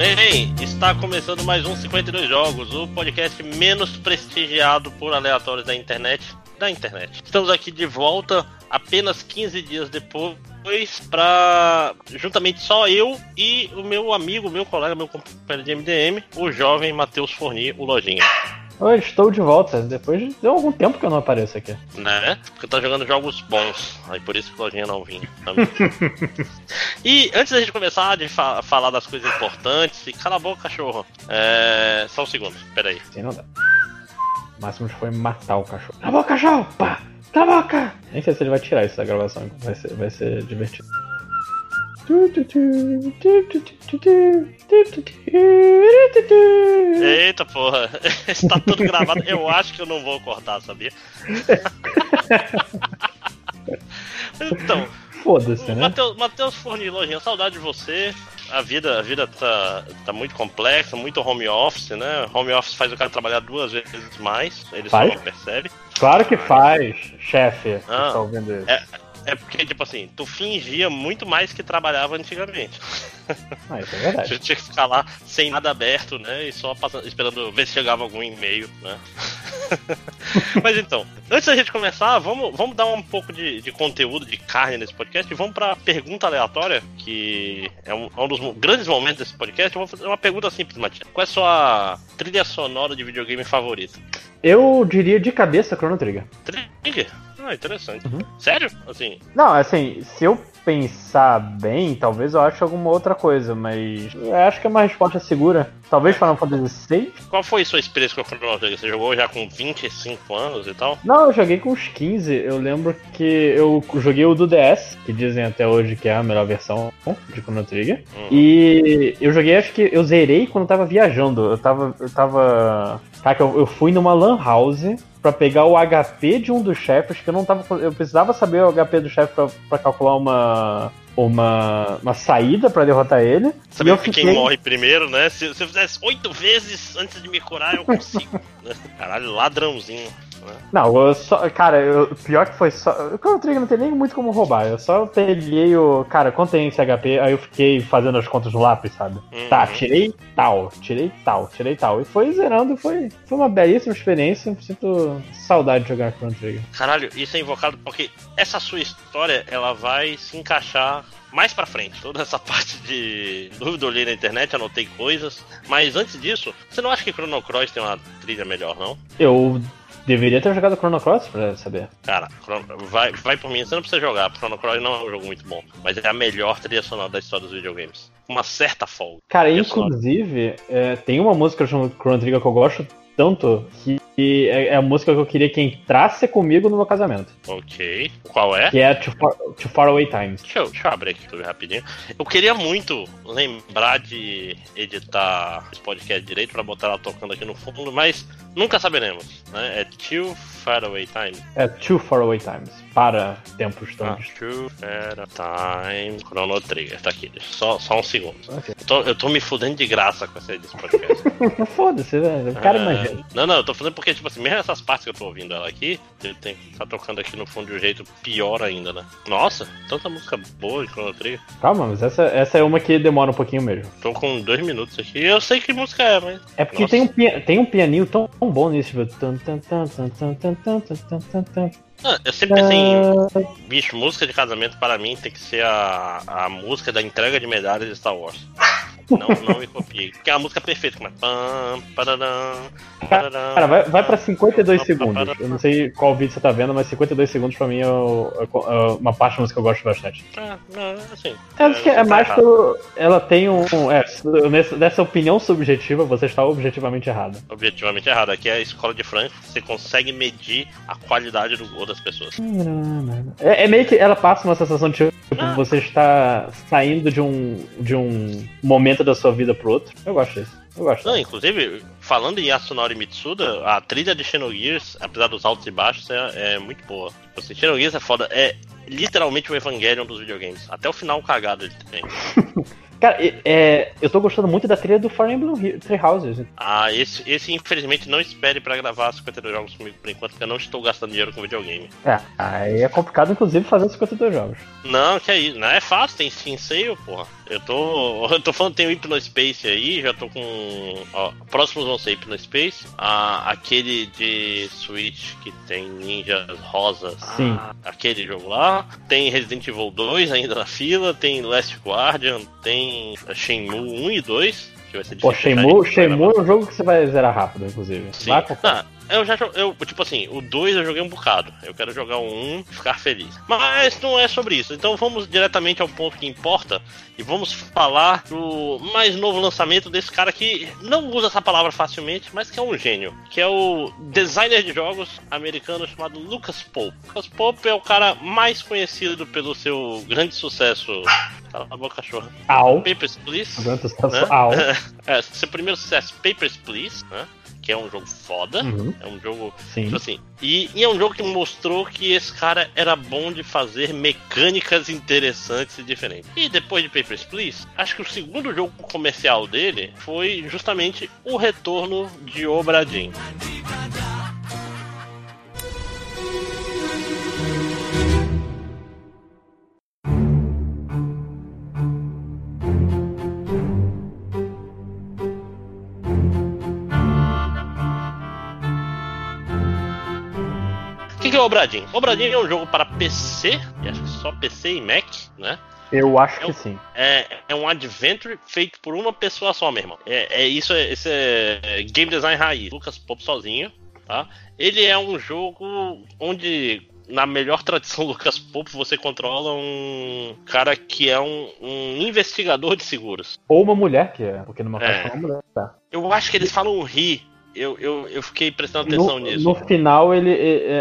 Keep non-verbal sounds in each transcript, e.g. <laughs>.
Bem, está começando mais um 52 Jogos, o podcast menos prestigiado por aleatórios da internet. Da internet. Estamos aqui de volta apenas 15 dias depois para juntamente só eu e o meu amigo, meu colega, meu companheiro de MDM, o jovem Matheus Forni, o Lojinha. Oi, estou de volta. Depois de algum tempo que eu não apareço aqui. Né? Porque tá jogando jogos bons. Aí por isso que o Lojinha não vinha. <laughs> e antes da gente começar de fa falar das coisas importantes, e cala a boca, cachorro. É... Só um segundo, peraí. Sim, não dá. O máximo foi matar o cachorro. Cala a boca, cachorro! Pá! Cala a boca! Nem sei se ele vai tirar isso da gravação. Vai ser, vai ser divertido. <laughs> Eita porra, <laughs> está tudo gravado. Eu acho que eu não vou cortar, sabia? <laughs> então. Foda-se, né? Matheus, Matheus Fornilojinha, saudade de você. A vida, a vida tá, tá muito complexa, muito home office, né? Home office faz o cara trabalhar duas vezes mais, ele faz? só não percebe. Claro que faz, chefe. Ah, tá ouvindo isso. É, é porque, tipo assim, tu fingia muito mais que trabalhava antigamente. Ah, isso é verdade. <laughs> Você tinha que ficar lá sem nada aberto, né? E só passando, esperando ver se chegava algum e-mail, né? <laughs> Mas então, antes da gente começar, vamos, vamos dar um pouco de, de conteúdo, de carne nesse podcast e vamos pra pergunta aleatória, que é um, é um dos grandes momentos desse podcast. Eu vou fazer uma pergunta simples, Matias. Qual é a sua trilha sonora de videogame favorita? Eu diria de cabeça Chrono Trigger. Trigger? Ah, interessante. Uhum. Sério? Assim, Não, assim, se eu pensar bem, talvez eu ache alguma outra coisa, mas eu acho que é uma resposta segura. Talvez Final Fantasy VI? qual foi a sua experiência com a Chrono Trigger? Você jogou já com 25 anos e tal? Não, eu joguei com uns 15. Eu lembro que eu joguei o do DS, que dizem até hoje que é a melhor versão de Chrono Trigger. Uhum. E eu joguei, acho que eu zerei quando eu tava viajando. Eu tava. Eu tava. Cara, eu, eu fui numa Lan House pra pegar o HP de um dos chefes, que eu não tava. Eu precisava saber o HP do chefe pra, pra calcular uma. Uma, uma saída pra derrotar ele. Saber e eu quem fiquei. morre primeiro, né? Se, se eu fizesse oito vezes antes de me curar, eu consigo. <laughs> né? Caralho, ladrãozinho. Né? Não, eu só. Cara, eu, pior que foi só. O Chrono Trigger não tem nem muito como roubar. Eu só peguei o. Cara, quanto tem esse HP? Aí eu fiquei fazendo as contas no lápis, sabe? Uhum. Tá, tirei tal, tirei tal, tirei tal. E foi zerando, foi, foi uma belíssima experiência. Sinto saudade de jogar Chrono Trigger. Caralho, isso é invocado porque essa sua história ela vai se encaixar mais pra frente. Toda essa <laughs> parte de dúvida eu olhei na internet, anotei coisas. Mas antes disso, você não acha que Chrono Cross tem uma trilha melhor, não? Eu deveria ter jogado Chrono Cross pra saber. Cara, vai, vai por mim, você não precisa jogar. Chrono Cross não é um jogo muito bom, mas é a melhor trilha sonora da história dos videogames. Uma certa folga. Cara, inclusive, é, tem uma música do Chrono Trigger que eu gosto tanto que é, é a música que eu queria que entrasse comigo no meu casamento. Ok. Qual é? Que é Too Far, Too Far Away Times. Deixa eu, deixa eu abrir aqui tudo rapidinho. Eu queria muito lembrar de editar esse podcast direito pra botar ela tocando aqui no fundo, mas nunca saberemos. Né? É Too Far Away Time. É Too Far Away Times. Para tempos Ah, todos. Too Far Time Chrono Trigger. Tá aqui, só, só um segundo. Ok. Eu tô, eu tô me fudendo de graça com essa desse podcast. Foda-se, né? O cara É, imagina. Não, não, eu tô fazendo porque, tipo assim, mesmo essas partes que eu tô ouvindo ela aqui, ele tem que tá tocando aqui no fundo de um jeito pior ainda, né? Nossa, tanta música boa de Chrono Trigger. Calma, mas essa, essa é uma que demora um pouquinho mesmo. Tô com dois minutos aqui. Eu sei que música é, mas. É porque Nossa. tem um, pia- tem um pianinho tão, tão bom nisso, tipo. Ah, eu sempre pensei uh... em. Ah. Bicho, música de casamento para mim tem que ser a, a música da entrega de medalhas de Star Wars. Não, não me copiei. Porque é a música perfeita, como é. Pam, pararam, pararam, Cara, vai, vai pra 52 segundos. Eu não sei qual vídeo você tá vendo, mas 52 segundos pra mim é, é é uma parte da música que eu gosto bastante. Ah, não, assim. É, acho que é mais errado. pelo. Ela tem um. É, nessa, nessa opinião subjetiva, você está objetivamente errado. Objetivamente errado. Aqui é a escola de Frankfurt, você consegue medir a qualidade do gol das pessoas. É, é meio que ela passa uma sensação de tipo, Ah. você está saindo de um, de um momento da sua vida pro outro. Eu gosto disso. Eu gosto. Não, inclusive, falando em Yasunori Mitsuda, a trilha de Xenogears, apesar dos altos e baixos, é, é muito boa. Tipo assim, Xenogears é foda, é literalmente o Evangelion dos videogames. Até o final cagado ele tem. <laughs> Cara, é- eu tô gostando muito da trilha do Fire Emblem Three Houses. Ah, esse, esse infelizmente não espere pra gravar 52 jogos comigo por enquanto, porque eu não estou gastando dinheiro com videogame. É, aí é complicado, inclusive, fazer 52 jogos. Não, que é isso, não é fácil, tem Steam Sale, porra. Eu tô. <laughs> Eu tô falando tem o Hypnospace aí, já tô com. Ó, próximos vão ser Hypnospace. Ah, aquele de Switch que tem ninjas rosas. Sim. Aquele jogo lá. Tem Resident Evil 2 ainda na fila. Tem Last Guardian. Tem Shenmue 1 e 2. Que vai ser Pô, difícil Shenmue, Shenmue é um jogo que você vai zerar rápido, inclusive. Sim. Vai <laughs> eu já eu Tipo assim, o 2 eu joguei um bocado. Eu quero jogar o 1 um ficar feliz. Mas não é sobre isso. Então vamos diretamente ao ponto que importa. E vamos falar do mais novo lançamento desse cara que não usa essa palavra facilmente, mas que é um gênio. Que é o designer de jogos americano chamado Lucas Pope. Lucas Pope é o cara mais conhecido pelo seu grande sucesso. Cala a boca, cachorro. Au. Papers, Please Aguenta o né? Au. <laughs> É, seu primeiro sucesso, Papers, Please, né? Que é um jogo foda. Uhum, É um jogo, sim. tipo assim, e, e é um jogo que mostrou que esse cara era bom de fazer mecânicas interessantes e diferentes. E depois de Papers, Please, acho que o segundo jogo comercial dele foi justamente o retorno de Obra O é Obradinho? Obradinho é um jogo para PC, acho que só PC e Mac, né? Eu acho Eu- que sim. É, é um adventure feito por uma pessoa só, meu irmão. É, é isso, é, esse é game design raiz. Lucas Pop sozinho, tá? Ele é um jogo onde, na melhor tradição <laughs> Lucas Pop, você controla um cara que é um, um investigador de seguros. Ou uma mulher, que é, porque numa É. parte é uma mulher. Tá. Eu acho que eles falam ri. Eu, eu, eu fiquei prestando atenção No, nisso. no final ele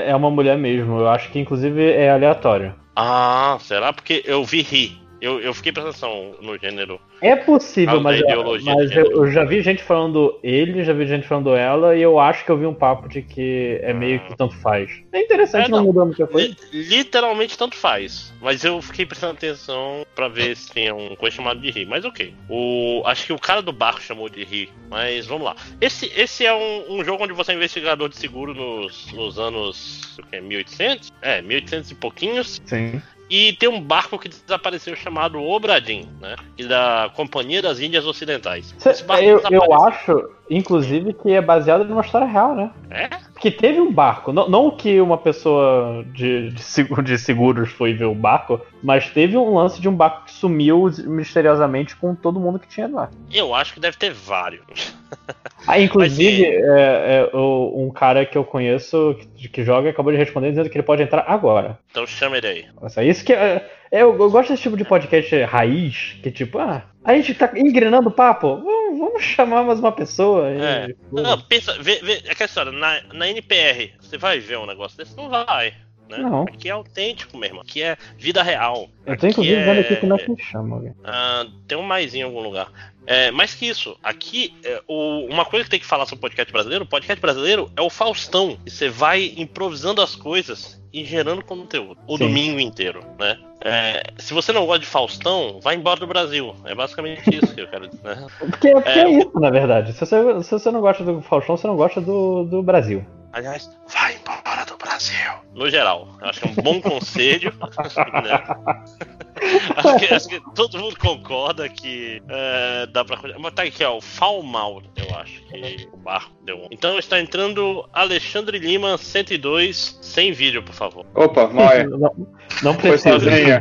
é uma mulher mesmo. Eu acho que inclusive é aleatório. Ah, será? Porque eu vi ri. Eu, eu fiquei prestando atenção no gênero. É possível, mas, ideologia mas eu, eu já vi gente falando ele, já vi gente falando ela, e eu acho que eu vi um papo de que é meio que tanto faz. É interessante, É, não, não. mudou muita coisa. Li- literalmente tanto faz. Mas eu fiquei prestando atenção pra ver se tinha um coisa chamado de ri. Mas ok. O, acho que o cara do barco chamou de ri. Mas vamos lá. Esse, esse é um, um jogo onde você é investigador de seguro nos, nos anos. O quê? 1800? É, 1800 e pouquinhos. Sim. E tem um barco que desapareceu chamado Obradin, né? E da Companhia das Índias Ocidentais. Esse barco Eu, eu acho, inclusive, que é baseado numa história real, né? É? Porque teve um barco, não, não que uma pessoa de, de, segu- de seguros foi ver o barco, mas teve um lance de um barco que sumiu misteriosamente com todo mundo que tinha lá. Eu acho que deve ter vários. <laughs> Ah, inclusive, Mas, é, é, um cara que eu conheço que, que joga acabou de responder dizendo que ele pode entrar agora. Então chama ele aí. Nossa, isso que é, é, eu, eu gosto desse tipo de podcast raiz, que tipo, ah, a gente tá engrenando o papo, vamos, vamos chamar mais uma pessoa. e- É. Não, pensa, vê, vê, aquela história, na, na NPR, você vai ver um negócio desse? Não vai. Né? Não. Aqui é autêntico mesmo, aqui é vida real. Eu tô inclusive Aqui vendo é- aqui como é que chama. alguém. Ah, tem um mais em algum lugar. É, mais que isso, aqui, é, o- uma coisa que tem que falar sobre o podcast brasileiro, o podcast brasileiro é o Faustão. E você vai improvisando as coisas e gerando conteúdo. O Sim. domingo inteiro, né? É, se você não gosta de Faustão, vai embora do Brasil. É basicamente isso que eu quero dizer. Né? Porque, porque é, É, isso, na verdade. Se você, se você não gosta do Faustão, você não gosta do, do Brasil. Aliás, vai embora do Brasil. No geral, eu acho que é um bom conselho. <laughs> né? <laughs> acho, que, acho que todo mundo concorda que é, dá pra. Mas tá aqui, ó, o Falmal, eu acho que o barco deu um. Então está entrando Alexandre Lima 102, sem vídeo, por favor. Opa, Maia. <laughs> Não, não Foi precisa. sozinha.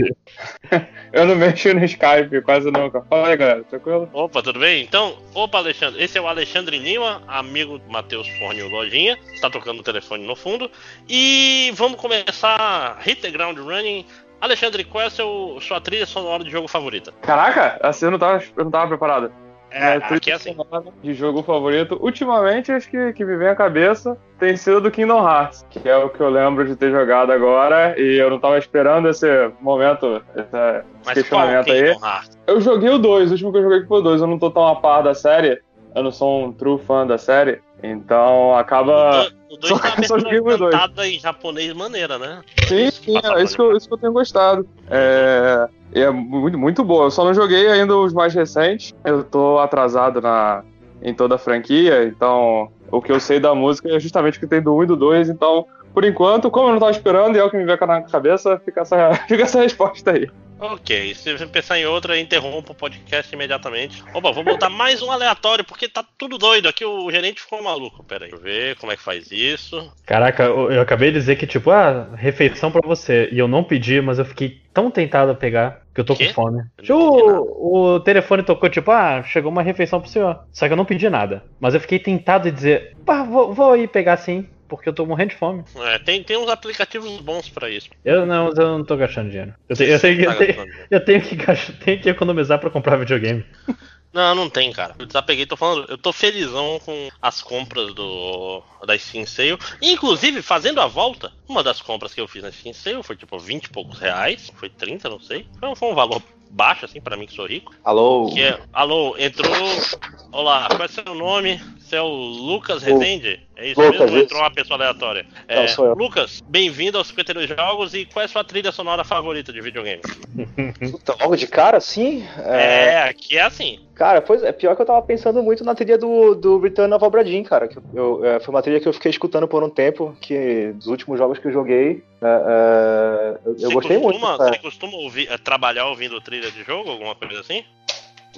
<laughs> Eu não mexo no Skype quase nunca. Fala aí, galera, tranquilo? Opa, tudo bem? Então, opa, Alexandre. Esse é o Alexandre Lima, amigo do Matheus Forne Lojinha. Está tocando o telefone no fundo. E vamos começar Hit the Ground Running. Alexandre, qual é a seu, sua trilha sonora de jogo favorita? Caraca, assim eu não tava, eu não tava preparado. É, Minha trilha é assim. sonora De jogo favorito, ultimamente acho que, que me vem à cabeça tem sido do Kingdom Hearts, que é o que eu lembro de ter jogado agora e eu não tava esperando esse momento, esse, Mas qual questionamento aí. Kingdom Hearts? Eu joguei o 2, o último que eu joguei foi o 2, eu não tô tão a par da série, eu não sou um true fã da série, então acaba. O 2 só- tá <laughs> só joguei o dois. cantada em japonês maneira, né? Sim, sim, é isso que eu, isso que eu tenho gostado. É, é muito, muito boa. Eu só não joguei ainda os mais recentes. Eu tô atrasado na, em toda a franquia, então o que eu sei da música é justamente o que tem do 1 e do 2. Então, por enquanto, como eu não tava esperando e é o que me veio na cabeça, fica essa, <laughs> fica essa resposta aí. Ok, se você pensar em outra, interrompa o podcast imediatamente. Opa, vou botar mais um aleatório, porque tá tudo doido aqui, o gerente ficou maluco. Pera aí, deixa eu ver como é que faz isso. Caraca, eu eu acabei de dizer que, tipo, ah, refeição pra você. E eu não pedi, mas eu fiquei tão tentado a pegar que eu tô Quê? com fome. Nada. O, o telefone tocou, tipo, ah, chegou uma refeição pro senhor. Só que eu não pedi nada. Mas eu fiquei tentado de dizer, pá, vou, vou aí pegar sim, porque eu tô morrendo de fome. É, tem, tem uns aplicativos bons pra isso. Eu não, eu não tô gastando dinheiro. Eu, tenho- eu tenho, que- Tá eu tenho- gastando dinheiro. eu tenho que gastar- tenho que economizar pra comprar videogame. Não, não tem, cara. Eu desapeguei, tô falando, eu tô felizão com as compras do da Steam Sale. Inclusive, fazendo a volta, uma das compras que eu fiz na Steam Sale foi tipo 20 e poucos reais, foi 30, não sei. Foi, um- foi um valor baixo, assim, pra mim que sou rico. Alô? Que é, alô, entrou. Olá, qual é seu nome? Você é o Lucas Rezende? É isso Lucas, mesmo? isso. Entrou uma pessoa aleatória. Não, É, sou eu. Lucas, bem-vindo aos 52 Jogos e qual é a sua trilha sonora favorita de videogame? <laughs> Puta, logo de cara, sim? É, É, aqui é assim. Cara, pois é, pior que eu tava pensando muito na trilha do, do Return of Obra Dinn, cara. Que eu, é, foi uma trilha que eu fiquei escutando por um tempo, que dos últimos jogos que eu joguei, é, é, eu, eu Você gostei muito. costuma, cara. Você costuma ouvir, eh, trabalhar ouvindo trilha de jogo, alguma coisa assim?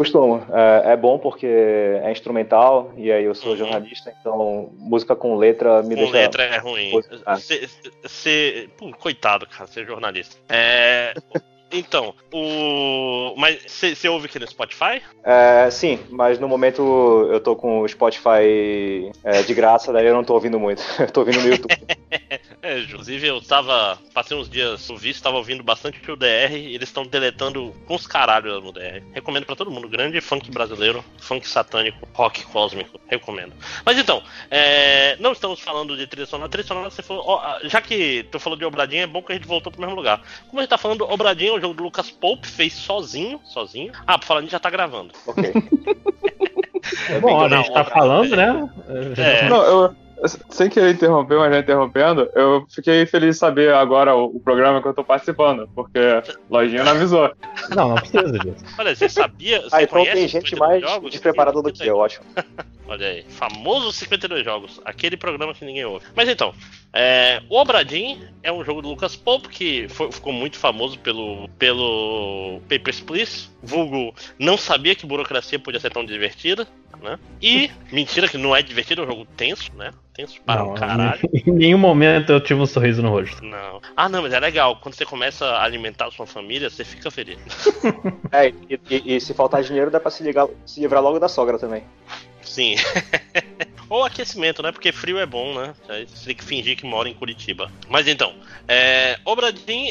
Costumo. É, é bom porque é instrumental, e aí eu sou Uhum. jornalista, então música com letra me Com deixa... letra é ruim. Cê- cê- pô, coitado, cara, ser jornalista. É. <laughs> Então, o. Mas você ouve aqui no Spotify? É, sim, mas no momento eu tô com o Spotify é, de graça, daí eu não tô ouvindo muito. <laughs> Eu tô ouvindo no YouTube. <laughs> É, inclusive eu tava. Passei uns dias no visto, tava ouvindo bastante o DR e eles estão deletando com os caralhos no DR. Recomendo pra todo mundo. Grande funk brasileiro, funk satânico, rock cósmico. Recomendo. Mas então, é, não estamos falando de trilha sonora. Trilha sonora, você falou. ó, já que tu falou de Obradinho, é bom que a gente voltou pro mesmo lugar. Como a gente tá falando, Obradinho é um jogo do Lucas Pope, fez sozinho. Sozinho. Ah, pra falar, a gente já tá gravando. ok. <laughs> Bom, a gente tá falando, é. né? É. Não, eu, sem querer interromper, mas já interrompendo, eu fiquei feliz de saber agora o, o programa que eu tô participando, porque Lojinha não avisou. Não, não precisa disso. Olha, você sabia. Você Ah, então tem gente 52 mais despreparada do que eu, acho. Olha aí, famoso 52 jogos, aquele programa que ninguém ouve. Mas então, é, o Obradin é um jogo do Lucas Pope que foi- ficou muito famoso pelo, pelo Papers, Please. Vulgo não sabia que burocracia podia ser tão divertida, né? E, <laughs> mentira que não é divertido, é um jogo tenso, né? Tenso para Não, um caralho. <laughs> Em nenhum momento eu tive um sorriso no rosto. Não. Ah, não, mas é legal. Quando você começa a alimentar a sua família, você fica feliz. <laughs> É, e, e- e se faltar dinheiro, dá pra se, ligar, se livrar logo da sogra também. Sim. <laughs> Ou aquecimento, né? Porque frio é bom, né? Você tem que fingir que mora em Curitiba. Mas então, é...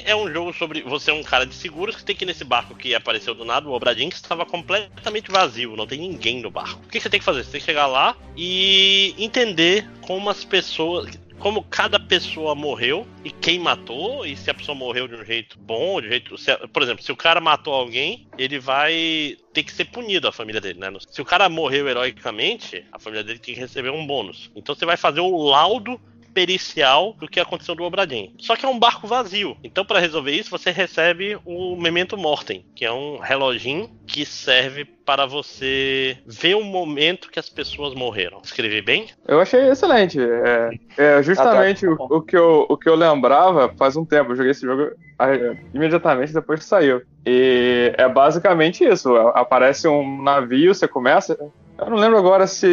É um jogo sobre. Você é um cara de seguros que tem que ir nesse barco que apareceu do nada, o Obradin, que estava completamente vazio, não tem ninguém no barco. O que você tem que fazer? Você tem que chegar lá e entender como as pessoas. Como cada pessoa morreu e quem matou, e se a pessoa morreu de um jeito bom, de um jeito. se- por exemplo, se o cara matou alguém, ele vai ter que ser punido a família dele, né? Se o cara morreu heroicamente, a família dele tem que receber um bônus. Então você vai fazer o laudo pericial do que aconteceu do Obradin. Só que é um barco vazio. Então, para resolver isso, você recebe o Memento Mortem, que é um reloginho que serve para você ver o momento que as pessoas morreram. Escrevi bem? Eu achei excelente. É, é justamente Ah, tá. o, o que eu, o que eu lembrava faz um tempo. Eu joguei esse jogo ah, imediatamente depois que saiu. E é basicamente isso. Aparece um navio, você começa. Eu não lembro agora se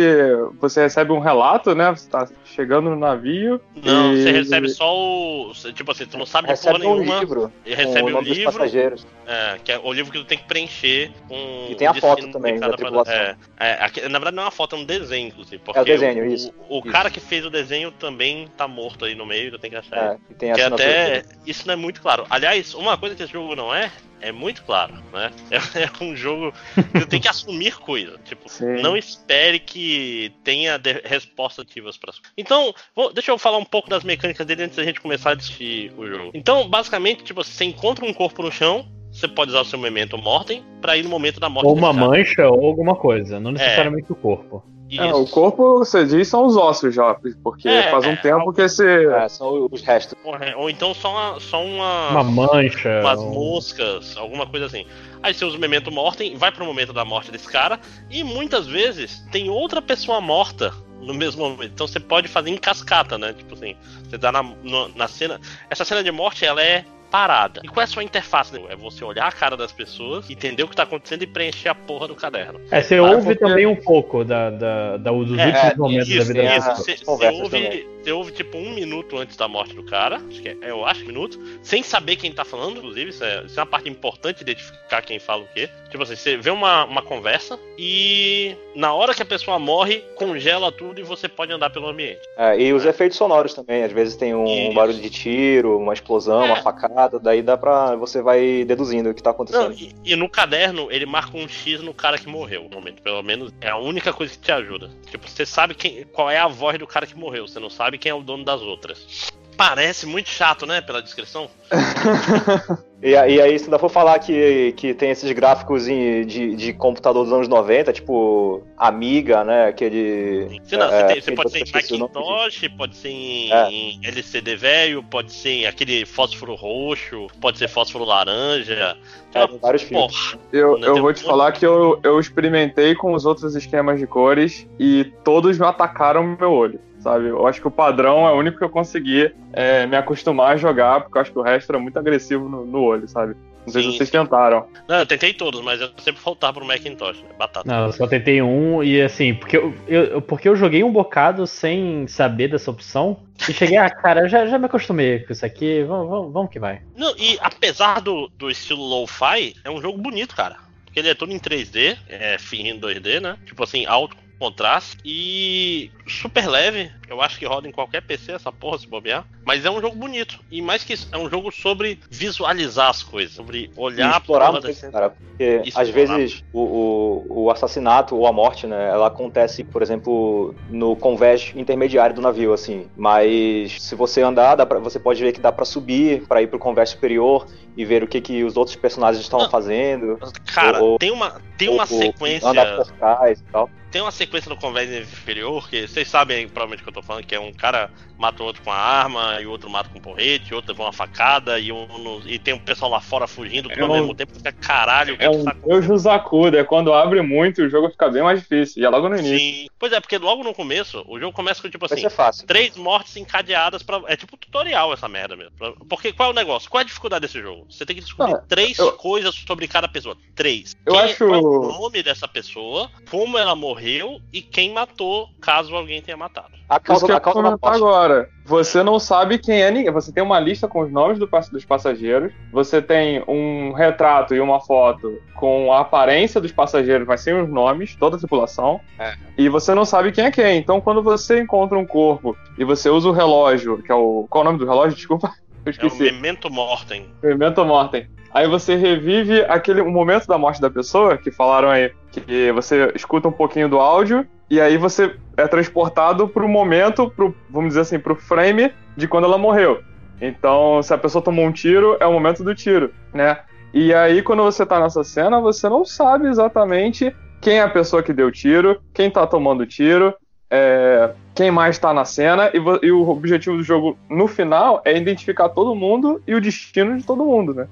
você recebe um relato, né? Você tá chegando no navio. Não, e- você recebe só o. Tipo assim, tu não sabe de porra um nenhuma. livro E recebe o o livro. passageiros. É, que é o livro que tu tem que preencher com E tem a o foto também de da tripulação. É, é, na verdade não é uma foto, é um desenho, inclusive. Porque É o desenho, o, isso, O, isso. cara que fez o desenho também tá morto aí no meio, eu tenho que achar. É, e tem a que até isso não é muito claro. Aliás, uma coisa que esse jogo não é, é muito claro, né? <laughs> É, é um jogo que tu tem que assumir coisa. Tipo, <laughs> Sim. não espere que tenha de- respostas ativas para Então, vou- deixa eu falar um pouco das mecânicas dele antes da gente começar a discutir o jogo. Então, basicamente, tipo, você encontra um corpo no chão, você pode usar o seu memento mortem pra ir no momento da morte Ou uma mancha ou alguma coisa, não necessariamente o corpo. É, o Isso. corpo, você diz, são os ossos já. Porque É, faz um é, tempo que esse. É, são os restos. Ou, ou então só uma, só uma, Uma mancha. umas um- moscas, alguma coisa assim. Aí você usa o memento mortem, vai pro momento da morte desse cara, e muitas vezes tem outra pessoa morta no mesmo momento. Então você pode fazer em cascata, né? Tipo assim, você dá na, no- na cena. Essa cena de morte ela é parada. E qual é a sua interface? É você olhar a cara das pessoas, entender o que tá acontecendo e preencher a porra do caderno. É, você ouve porque... também um pouco da, da, da dos é, últimos momentos isso, da vida dela. Você, você ouve, você ouve, tipo, um minuto antes da morte do cara, acho que é, eu acho um minuto, sem saber quem tá falando, inclusive, isso é, isso é uma parte importante de identificar quem fala o quê. Tipo assim, você vê uma, uma conversa e na hora que a pessoa morre, congela tudo e você pode andar pelo ambiente. É, e os é. efeitos sonoros também, às vezes tem um, barulho de tiro, uma explosão, uma é. facada, daí dá pra. você vai deduzindo o que tá acontecendo. Não, e, e, no caderno, ele marca um X no cara que morreu, no momento. Pelo menos é a única coisa que te ajuda. Tipo, você sabe quem, qual é a voz do cara que morreu, você não sabe quem é o dono das outras. Parece muito chato, né? Pela descrição. <laughs> e, e aí, se ainda for falar que, que tem esses gráficos de, de computador dos anos 90, tipo Amiga, né? Aquele. Sim, não, é, você, tem, você pode ser em Macintosh, pode ser em, é. em, LCD velho, pode ser em aquele fósforo roxo, pode ser fósforo laranja. É, tem vários filmes. Eu, eu vou te falar que eu, eu experimentei com os outros esquemas de cores e todos me atacaram no meu olho sabe? Eu acho que o padrão é o único que eu consegui é, me acostumar a jogar, porque eu acho que o resto era muito agressivo no, no olho, sabe? Não sei Sim. se vocês tentaram. Não, eu tentei todos, mas eu sempre faltava pro Macintosh, né? Batata. Não, eu só tentei um e assim, porque eu, eu, porque eu joguei um bocado sem saber dessa opção. E cheguei, ah, cara, já, já me acostumei com isso aqui, vamos, vamos, vamos que vai. Não, e apesar do, do estilo low-fi, é um jogo bonito, cara. Porque ele é todo em 3D, é fim em 2D, né? Tipo assim, alto contraste e super leve. Eu acho que roda em qualquer PC essa porra se bobear. Mas é um jogo bonito. E mais que isso, é um jogo sobre visualizar as coisas, sobre olhar e explorar muito, desse... cara. Porque às vezes o, o, o, assassinato ou a morte, né, ela acontece, por exemplo, no convés intermediário do navio, assim. Mas se você andar, pra, você pode ver que dá para subir, para ir pro convés superior e ver o que, que os outros personagens estão fazendo. Cara, ou, tem uma, tem uma ou, sequência. Andar por trás e tal tem uma sequência no convés inferior que vocês sabem provavelmente que eu tô falando, que é um cara mata o outro com a arma, e o outro mata com um porrete, o outro leva uma facada, e, um, no, e tem um pessoal lá fora fugindo tudo é ao mesmo tempo, fica caralho. É um Deus Zakuda, é quando abre muito o jogo fica bem mais difícil, e é logo no início. Sim, pois é, porque logo no começo, o jogo começa com tipo assim, é três mortes encadeadas para É tipo tutorial essa merda mesmo. Porque qual é o negócio? Qual é a dificuldade desse jogo? Você tem que descobrir Não, três eu... coisas sobre cada pessoa. Três. Eu quem, acho. Qual é o nome dessa pessoa, como ela morreu e quem matou, caso alguém tenha matado. A causa, Isso que a causa da morte. agora. Você não sabe quem é ninguém. Você tem uma lista com os nomes do, dos passageiros. Você tem um retrato e uma foto com a aparência dos passageiros, mas sem os nomes, toda a tripulação. É. E você não sabe quem é quem. Então, quando você encontra um corpo e você usa o relógio, que é o. Qual é o nome do relógio? Desculpa. Eu esqueci. É o Memento Mortem. Memento Mortem. Aí você revive aquele momento da morte da pessoa, que falaram aí, que você escuta um pouquinho do áudio, e aí você é transportado pro momento, pro, vamos dizer assim, pro frame de quando ela morreu. Então, se a pessoa tomou um tiro, é o momento do tiro, né? E aí, quando você tá nessa cena, você não sabe exatamente quem é a pessoa que deu tiro, quem tá tomando tiro, é, quem mais tá na cena, e, e, o objetivo do jogo, no final, é identificar todo mundo e o destino de todo mundo, né?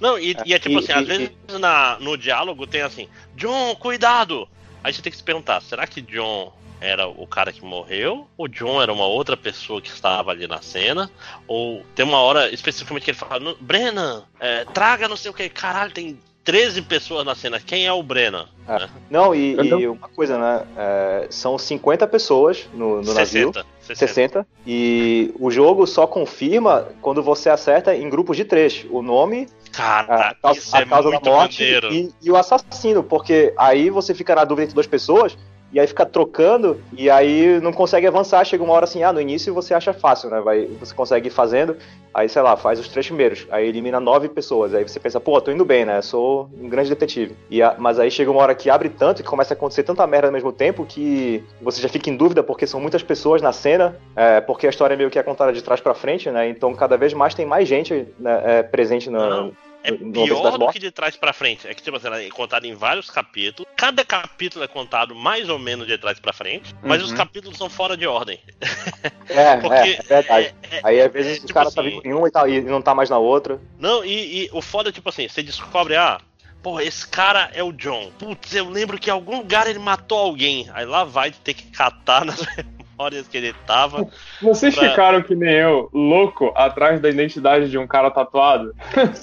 Não, e, e é tipo e, assim, e, às vezes na, no diálogo tem assim, John, cuidado! Aí você tem que se perguntar, será que John era o cara que morreu? Ou John era uma outra pessoa que estava ali na cena? Ou tem uma hora especificamente que ele fala, Brennan, é, traga não sei o que, caralho, tem 13 pessoas na cena. Quem é o Brennan? É. Né? Não, e, e, uma coisa, né? É, são 50 pessoas no, no 60, navio. 60. 60. E o jogo só confirma quando você acerta em grupos de três. O nome, Cara, a, causa, a causa é da morte e, e, o assassino. Porque aí você fica na dúvida entre duas pessoas e aí fica trocando, e aí não consegue avançar. Chega uma hora assim, ah, no início você acha fácil, né? Vai, você consegue ir fazendo, aí sei lá, faz os três primeiros, aí elimina nove pessoas. Aí você pensa, pô, tô indo bem, né? Sou um grande detetive. E a, mas aí chega uma hora que abre tanto, que começa a acontecer tanta merda ao mesmo tempo, que você já fica em dúvida, porque são muitas pessoas na cena, é, porque a história meio que é contada de trás para frente, né? Então cada vez mais tem mais gente né, é, presente na. É pior do que de trás para frente. É que, tipo assim, ela é contada em vários capítulos. Cada capítulo é contado mais ou menos de trás para frente, mas os uhum. capítulos são fora de ordem. <laughs> É, <laughs> Porque é, é verdade. É, é, Aí às vezes é, tipo o cara tá assim, tá vindo em uma e, tá, e não tá mais na outra. Não, e, e o foda é tipo assim, você descobre, ah, Pô, esse cara é o John. Putz, eu lembro que em algum lugar ele matou alguém. Aí lá vai ter que catar nas <laughs> memórias que ele tava. Vocês Pra- ficaram que nem eu, louco, atrás da identidade de um cara tatuado?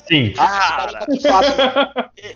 Sim. <laughs> Cara,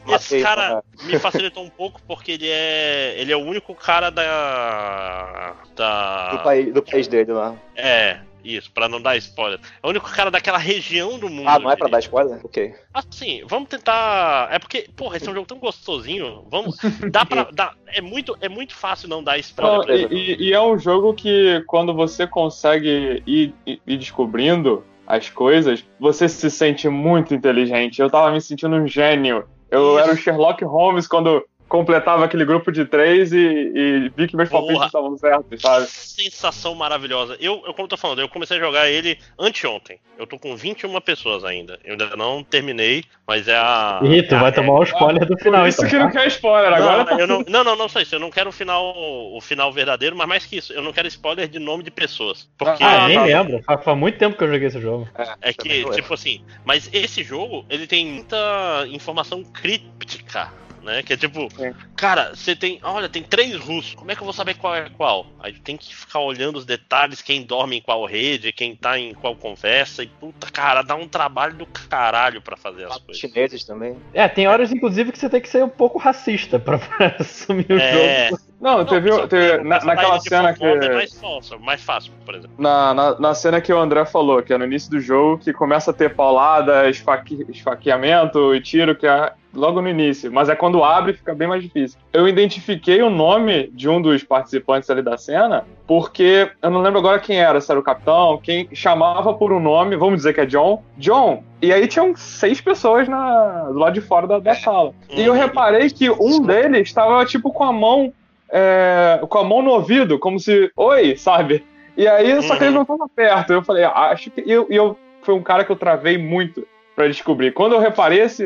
esse cara me facilitou um pouco porque ele é. Ele é o único cara da. Da. do, país, do país dele lá. É, isso, pra não dar spoiler. É o único cara daquela região do mundo. Ah, não é pra dar spoiler? Ok. Assim, vamos tentar. É porque, porra, esse é um jogo tão gostosinho. Vamos. <laughs> Dá pra. Dá... É, muito, é muito fácil não dar spoiler Não, e, e- e é um jogo que quando você consegue ir, ir- ir descobrindo as coisas, você se sente muito inteligente. Eu tava me sentindo um gênio. Eu Isso. era o Sherlock Holmes quando completava aquele grupo de três e, e vi que meus Porra. palpites estavam certos, sabe? Sensação maravilhosa. Eu, eu, como eu tô falando, eu comecei a jogar ele anteontem. Eu tô com 21 pessoas ainda. Eu ainda não terminei, mas é a. Ih, tu é a vai tomar o spoiler do final, Isso então. que não quer spoiler, agora não, tá eu não, não, não, não só isso. Eu não quero o final, o final verdadeiro, mas mais que isso, eu não quero spoiler de nome de pessoas. Porque Ah, Ah, nem tá. lembro. Faz, faz muito tempo que eu joguei esse jogo. é também que, é. tipo assim, mas esse jogo, ele tem muita informação críptica. Né? Que é tipo, Sim. cara, você tem. Olha, tem três russos. Como é que eu vou saber qual é qual? Aí tem que ficar olhando os detalhes, quem dorme em qual rede, quem tá em qual conversa. E puta, cara, dá um trabalho do caralho pra fazer as coisas. Chineses também. É, tem horas, inclusive, que você tem que ser um pouco racista pra, pra <laughs> assumir o É, jogo. Não, Não, teve, só- teve- só na- naquela cena que. É mais mais fácil, por exemplo. Na, na, na cena que o André falou, que é no início do jogo, que começa a ter paulada, esfaqui, esfaqueamento e tiro, que é logo no início. Mas é quando abre fica bem mais difícil. Eu identifiquei o nome de um dos participantes ali da cena, porque eu não lembro agora quem era, se era o capitão, quem chamava por um nome, vamos dizer que é John. John! E aí tinham seis pessoas na, do lado de fora da, da sala. E eu Uhum. reparei que um deles estava, tipo, com a mão. É, com a mão no ouvido, como se. Oi, sabe? E aí, só que ele não tava perto. Eu falei, acho que. E eu, e eu foi um cara que eu travei muito pra descobrir. Quando eu reparei esse,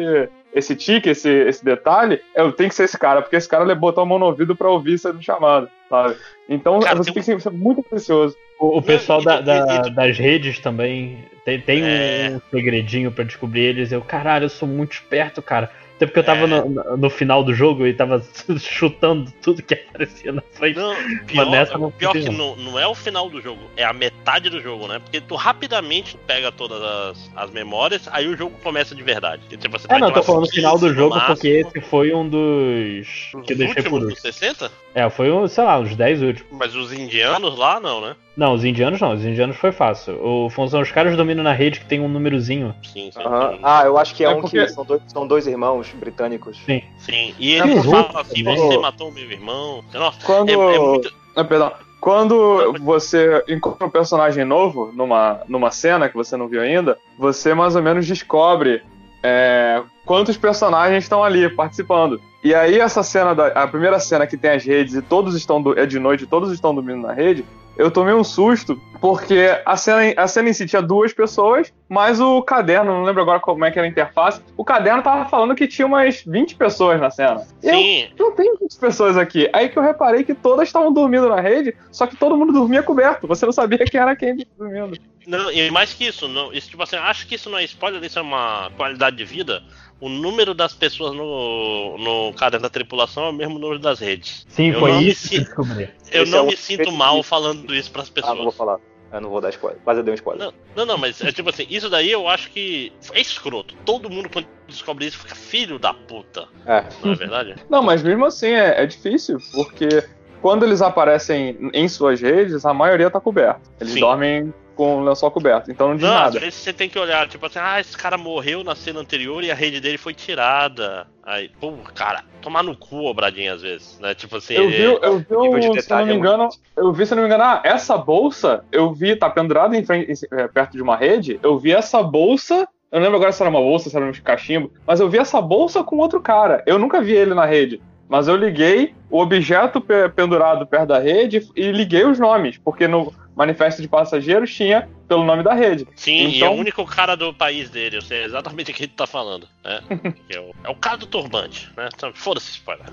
esse tique, esse, esse detalhe, eu tenho que ser esse cara, porque esse cara ele botou a mão no ouvido pra ouvir sendo chamado, sabe? Então Cara, você tem tem que ser muito precioso. O, o pessoal da- da- das redes também tem, tem É. um segredinho pra descobrir eles. Eu, caralho, eu sou muito esperto, cara. Até porque eu tava É. no, no- final do jogo e tava <laughs> chutando tudo que aparecia na frente. Não, pior, nessa não pior que não, não é o final do jogo, é a metade do jogo, né? Porque tu rapidamente pega todas as, as memórias, aí o jogo começa de verdade. E, tipo, você É, não, eu tô falando no final do 15 no jogo máximo. porque esse foi um dos. Os que eu deixei por último. dos 60? É, foi um, sei lá, uns 10 últimos. Mas os indianos lá, não, né? Não, os indianos não, os indianos foi fácil. O, são os caras dominam na rede que tem um númerozinho. Sim, sim. Aham. Ah, eu acho que é, É um porque- que são dois, são dois irmãos britânicos. Sim. Sim. E É, ele mas fala assim: você matou meu irmão. Nossa, Quando. é, é muito. Ah, perdão. Quando você encontra um personagem novo numa, numa cena que você não viu ainda, você mais ou menos descobre é, quantos personagens estão ali participando. E aí essa cena, da, a primeira cena que tem as redes e todos estão do- é de noite, e todos estão dormindo na rede, eu tomei um susto porque a cena, a cena em si tinha duas pessoas, mas o caderno, não lembro agora como é que era a interface, o caderno tava falando que tinha umas 20 pessoas na cena. E eu, Sim, não tem 20 pessoas aqui. Aí que eu reparei que todas estavam dormindo na rede, só que todo mundo dormia coberto. Você não sabia quem era quem dormindo. Não, e mais que isso, não, isso, tipo assim, acho que isso não é spoiler, isso é uma qualidade de vida. O número das pessoas no, no caderno da tripulação é o mesmo número das redes. Sim, Eu foi isso que descobri. Eu Esse não é um me sinto mal falando isso pras Ah, não vou pessoas. falar. Eu não vou dar spoiler. Mas eu dei um spoiler. Não, não, não, mas é tipo assim, isso daí eu acho que é escroto. Todo mundo quando descobre isso fica filho da puta, É. não é verdade? Não, mas mesmo assim é, é difícil, porque quando eles aparecem em suas redes, a maioria tá coberta. Eles Sim. dormem com o lençol coberto, então não diz Não, às nada. vezes você tem que olhar, tipo assim, ah, esse cara morreu na cena anterior e a rede dele foi tirada. Aí, pô, cara, tomar no cu, Obradinho, às vezes, né? Tipo assim, Eu vi, ele- eu vi, nível de se não me é engano, eu vi, se eu não me engano, ah, essa bolsa, eu vi, tá pendurada em frente, em- é, perto de uma rede, eu vi essa bolsa, eu não lembro agora se era uma bolsa, se era um cachimbo, mas eu vi essa bolsa com outro cara. Eu nunca vi ele na rede. Mas eu liguei o objeto pe- pendurado perto da rede e liguei os nomes, porque no manifesto de passageiros tinha pelo nome da rede. Sim, então... e é o único cara do país dele, eu sei exatamente o que ele tá falando. Né? <laughs> é, o, é o cara do turbante, né? Então, foda-se, spoiler.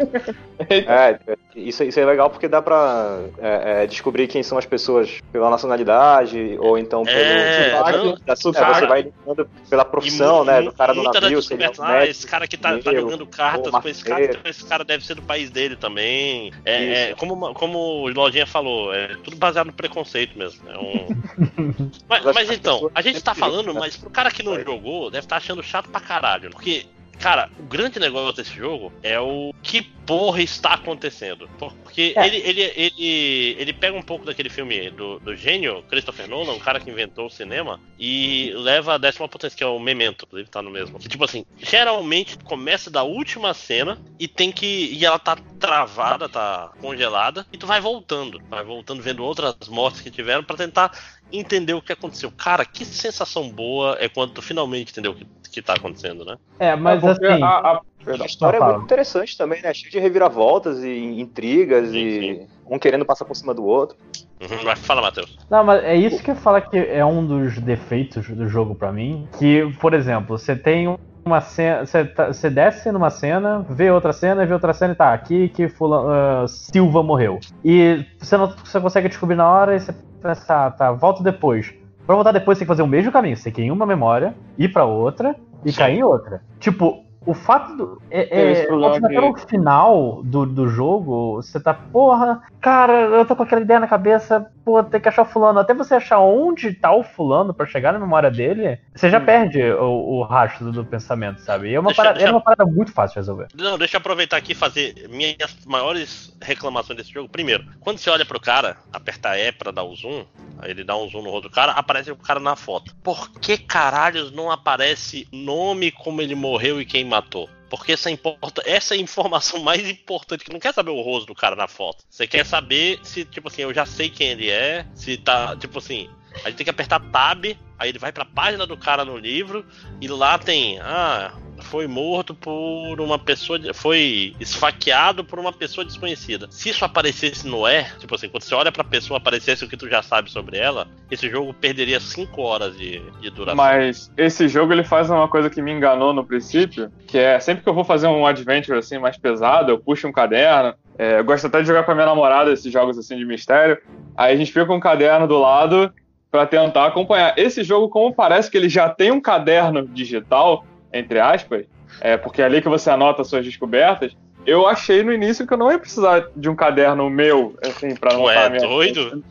<laughs> é, isso, isso é legal porque dá pra é, é, descobrir quem são as pessoas pela nacionalidade, ou então pelo é, da sua, você vai ligando pela profissão, né? Do cara do navio, um ah, esse cara que tá, tá jogando cartas com esse cara, então esse cara deve ser do país dele também. É, é como, como o Lojinha falou, é tudo baseado no preconceito mesmo. É um... <laughs> <laughs> mas, mas então, a gente tá falando, mas pro cara que não jogou, deve estar tá achando chato pra caralho. Porque Cara, o grande negócio desse jogo é o que porra está acontecendo. Porque é. ele, ele, ele, ele pega um pouco daquele filme do, do gênio, Christopher Nolan, um cara que inventou o cinema, e leva a décima potência, que é o Memento, ele tá no mesmo. Que, tipo assim, geralmente começa da última cena e tem que. E ela tá travada, tá congelada, e tu vai voltando. Vai voltando, vendo outras mortes que tiveram para tentar entender o que aconteceu. Cara, que sensação boa é quando tu finalmente entendeu o que, que tá acontecendo, né? É, mas é assim. A, a, a história é muito interessante também, né? Cheio de reviravoltas e intrigas sim, e sim. um querendo passar por cima do outro. Uhum, mas fala, Matheus. Não, mas é isso que eu falo que é um dos defeitos do jogo para mim. Que, por exemplo, você tem uma cena. Você, tá, desce numa cena, vê outra cena, vê outra cena e tá, aqui que Fula, uh, Silva morreu. E você não você consegue descobrir na hora e você pensa, tá, tá, volta depois. Pra voltar depois, você tem que fazer o mesmo caminho. Você tem que ir em uma memória, ir pra outra e Sim. cair em outra. Tipo, o fato do. É, é, até no final do, do jogo, você tá, porra, cara, eu tô com aquela ideia na cabeça, pô, tem que achar o fulano. Até você achar onde tá o fulano para chegar na memória dele, você já hum. perde o, o rastro do pensamento, sabe? E é uma, deixa, parada, deixa... é uma parada muito fácil de resolver. Não, deixa eu aproveitar aqui e fazer minhas maiores reclamações desse jogo. Primeiro, quando você olha pro cara, apertar E pra dar o zoom, aí ele dá um zoom no outro cara, aparece o cara na foto. Por que caralhos não aparece nome, como ele morreu e quem matou. Porque essa, importa, essa é a informação <laughs> mais importante, que não quer saber o rosto do cara na foto. Você quer saber se, tipo assim, eu já sei quem ele é, se tá, tipo assim, a gente tem que apertar tab, aí ele vai pra página do cara no livro, e lá tem, ah, foi morto por uma pessoa. Foi esfaqueado por uma pessoa desconhecida. Se isso aparecesse no E, tipo assim, quando você olha pra pessoa aparecesse o que tu já sabe sobre ela, esse jogo perderia 5 horas de, de duração. Mas esse jogo ele faz uma coisa que me enganou no princípio, que é sempre que eu vou fazer um adventure assim mais pesado, eu puxo um caderno. É, eu gosto até de jogar com a minha namorada esses jogos assim de mistério. Aí a gente fica com um caderno do lado para tentar acompanhar. Esse jogo, como parece que ele já tem um caderno digital, entre aspas, é, porque é ali que você anota suas descobertas, eu achei no início que eu não ia precisar de um caderno meu, assim, pra anotar Ué, minha doido?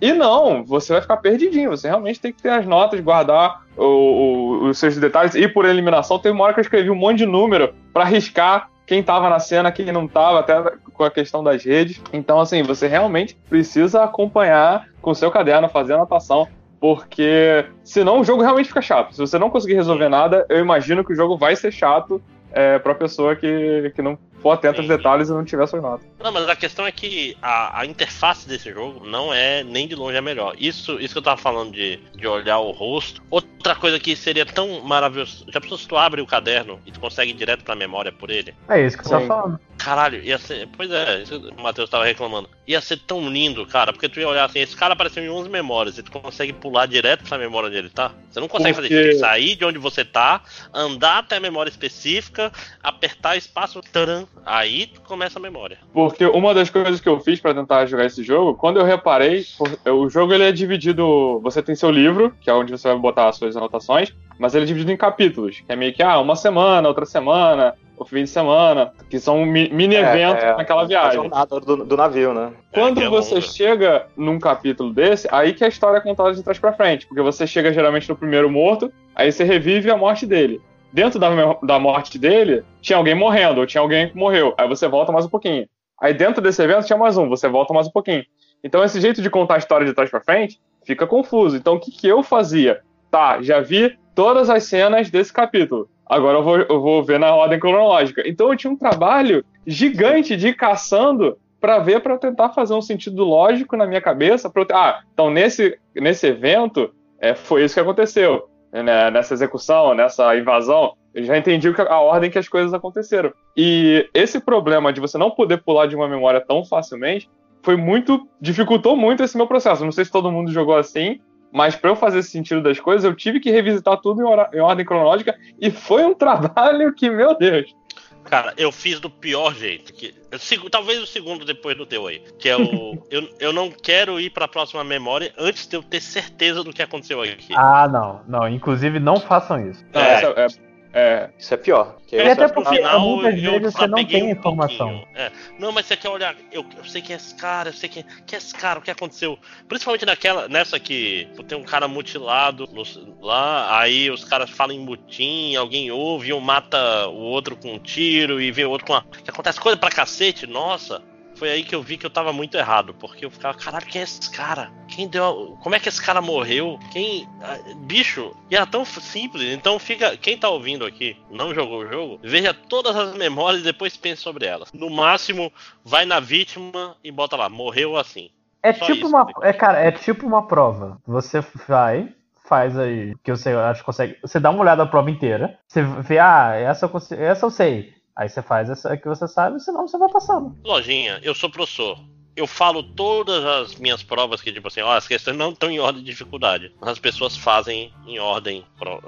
E não, você vai ficar perdidinho, você realmente tem que ter as notas, guardar o, o, os seus detalhes, e por eliminação, tem uma hora que eu escrevi um monte de número para riscar quem tava na cena, quem não tava, até com a questão das redes. Então, assim, você realmente precisa acompanhar com o seu caderno, fazer anotação porque senão o jogo realmente fica chato. Se você não conseguir resolver nada, eu imagino que o jogo vai ser chato é, pra pessoa que, que não for atenta aos detalhes e não tiver suas notas. Não, mas a questão é que a, a, interface desse jogo não é nem de longe a melhor. Isso, isso que eu tava falando de, de olhar o rosto. Outra coisa que seria tão maravilhoso. Já pensou se tu abre o caderno e tu consegue ir direto pra memória por ele? É isso que você tá falando. Caralho, ia ser. Pois é, isso que o Matheus tava reclamando. Ia ser tão lindo, cara, porque tu ia olhar assim, esse cara apareceu em 11 memórias e tu consegue pular direto pra memória dele, tá? Você não consegue porque... fazer isso, sair de onde você tá, andar até a memória específica, apertar espaço, taran, aí tu começa a memória. Porque uma das coisas que eu fiz para tentar jogar esse jogo, quando eu reparei, o jogo ele é dividido, você tem seu livro, que é onde você vai botar as suas anotações, mas ele é dividido em capítulos, que é meio que, ah, uma semana, outra semana, o fim de semana, que são mini eventos é, é, naquela viagem. A jornada do, do navio, né? Quando é, é você chega num capítulo desse, aí que a história é contada de trás para frente, porque você chega geralmente no primeiro morto, aí você revive a morte dele. Dentro da, da morte dele, tinha alguém morrendo, ou tinha alguém que morreu. Aí você volta mais um pouquinho. Aí dentro desse evento tinha mais um, você volta mais um pouquinho. Então esse jeito de contar a história de trás para frente fica confuso. Então o que, que eu fazia? Tá, já vi todas as cenas desse capítulo. Agora eu vou, eu vou ver na ordem cronológica. Então eu tinha um trabalho gigante de ir caçando para ver, para tentar fazer um sentido lógico na minha cabeça. Pra eu, ah, então nesse, nesse evento é, foi isso que aconteceu. Né, nessa execução, nessa invasão, eu já entendi a ordem que as coisas aconteceram. E esse problema de você não poder pular de uma memória tão facilmente foi muito. dificultou muito esse meu processo. Não sei se todo mundo jogou assim, mas para eu fazer sentido das coisas, eu tive que revisitar tudo em, hora, em ordem cronológica e foi um <laughs> trabalho que, meu Deus. Cara, eu fiz do pior jeito. Que, eu, talvez o segundo depois do teu aí. Que é o. <laughs> eu, eu não quero ir pra próxima memória antes de eu ter certeza do que aconteceu aqui. Ah, não. Não, inclusive não façam isso. É, é, é, isso é pior. E até porque final, muitas vezes você não tem um informação. É. Não, mas você quer olhar. Eu, eu, sei quem é esse cara, eu sei quem, quem é esse cara, o que aconteceu. Principalmente naquela, nessa que tem um cara mutilado no, lá, aí os caras falam em mutim, alguém ouve, um mata o outro com um tiro e vê o outro com uma. Que acontece coisa pra cacete, nossa foi aí que eu vi que eu tava muito errado, porque eu ficava, caralho, quem é esse cara? Quem deu. Como é que esse cara morreu? Quem. Ah, bicho, e era tão simples. Então fica. Quem tá ouvindo aqui, não jogou o jogo, veja todas as memórias e depois pense sobre elas. No máximo, vai na vítima e bota lá, morreu assim. É Só tipo isso, uma. É, cara, é tipo uma prova. Você vai, faz aí, que você acho que consegue. Você dá uma olhada na prova inteira. Você vê, ah, essa eu, consigo, essa eu sei. Aí você faz essa que você sabe, senão você vai passando. Lojinha, eu sou professor. Eu falo todas as minhas provas que, tipo assim, ó, as questões não estão em ordem de dificuldade. Mas as pessoas fazem em ordem.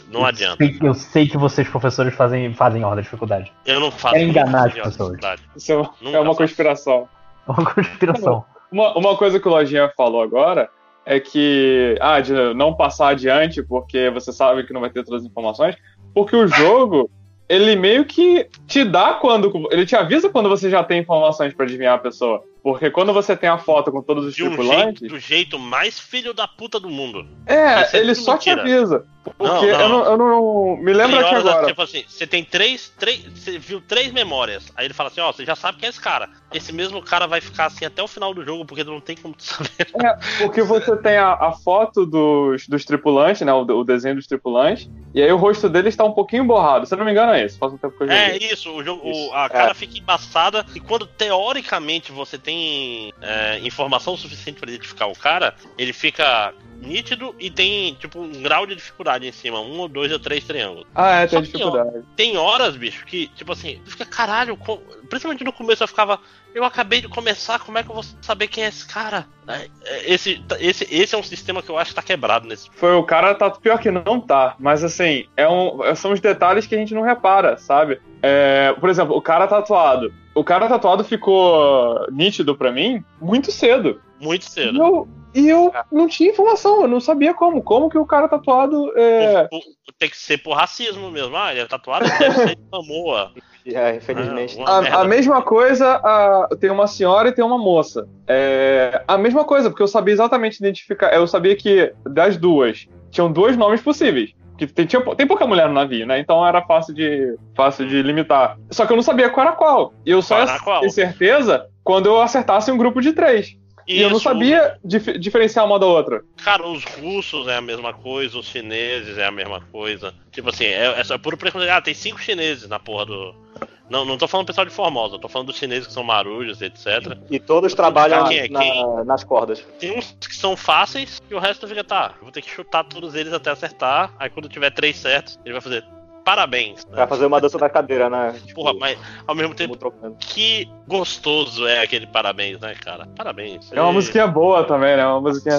Não eu adianta. Sei, eu sei que vocês, professores, fazem, fazem em ordem de dificuldade. Eu não faço. É enganar as pessoas. Isso é, é uma conspiração. É uma conspiração. Uma, uma coisa que o Lojinha falou agora é que. Ah, de não passar adiante porque você sabe que não vai ter todas as informações. Porque o jogo ele meio que te dá quando. Ele te avisa quando você já tem informações para adivinhar a pessoa. Porque quando você tem a foto com todos os de um tripulantes. Jeito, do jeito mais filho da puta do mundo. É, ele só mentira. te avisa. Porque não, não. Eu, não, eu não. Me lembro aqui agora. Tipo assim, você tem três, três. Você viu três memórias. Aí ele fala assim: ó, você já sabe quem é esse cara. Esse mesmo cara vai ficar assim até o final do jogo, porque não tem como saber. É, porque você tem a, a foto dos, dos tripulantes, né? O, o, desenho dos tripulantes. E aí o rosto dele está um pouquinho borrado. Se eu não me engano, é isso. Faz um tempo que eu joguei. É isso, o jogo, isso. O, a cara é. fica embaçada. E quando teoricamente você tem é, informação suficiente para identificar o cara, ele fica nítido e tem, tipo, um grau de dificuldade em cima. Um ou dois ou três triângulos. Ah, é, tem dificuldade. Tem horas, bicho, que, tipo assim, fica caralho. Principalmente no começo eu ficava. Eu acabei de começar, como é que eu vou saber quem é esse cara? É, é, esse, esse, esse é um sistema que eu acho que tá quebrado nesse. Foi o cara tá pior que não tá, mas assim, é um, são os detalhes que a gente não repara, sabe? É, por exemplo, o cara tatuado. O cara tatuado ficou nítido para mim muito cedo. Muito cedo. Eu, e eu é. não tinha informação, eu não sabia como. Como que o cara tatuado. É... Tem que ser por racismo mesmo. Ah, ele é tatuado, deve ser de Samoa. <laughs> É, infelizmente. Ah, a, a, mesma coisa, a, tem uma senhora e tem uma moça. É, a mesma coisa, porque eu sabia exatamente identificar. Eu sabia que das duas tinham dois nomes possíveis. Que tem, tinha, tem pouca mulher no navio, né? Então era fácil de, fácil de limitar. Só que eu não sabia qual era qual. E eu só ia ter certeza quando eu acertasse um grupo de três. Isso. E eu não sabia dif diferenciar uma da outra. Cara, os russos é a mesma coisa, os chineses é a mesma coisa. Tipo assim, é, é puro preconceito. Ah, tem cinco chineses na porra do. Não, não tô falando pessoal de Formosa, tô falando dos chineses que são marujos, etc. E todos trabalham quem é na, quem. nas cordas. Tem uns que são fáceis e o resto fica, tá, eu vou ter que chutar todos eles até acertar. Aí quando tiver três certos, ele vai fazer parabéns. Né? Vai fazer uma dança da cadeira, né? <laughs> Tipo, Porra, mas ao mesmo tempo, que gostoso é aquele parabéns, né, cara? Parabéns. É uma e... musiquinha boa também, né? É uma musiquinha.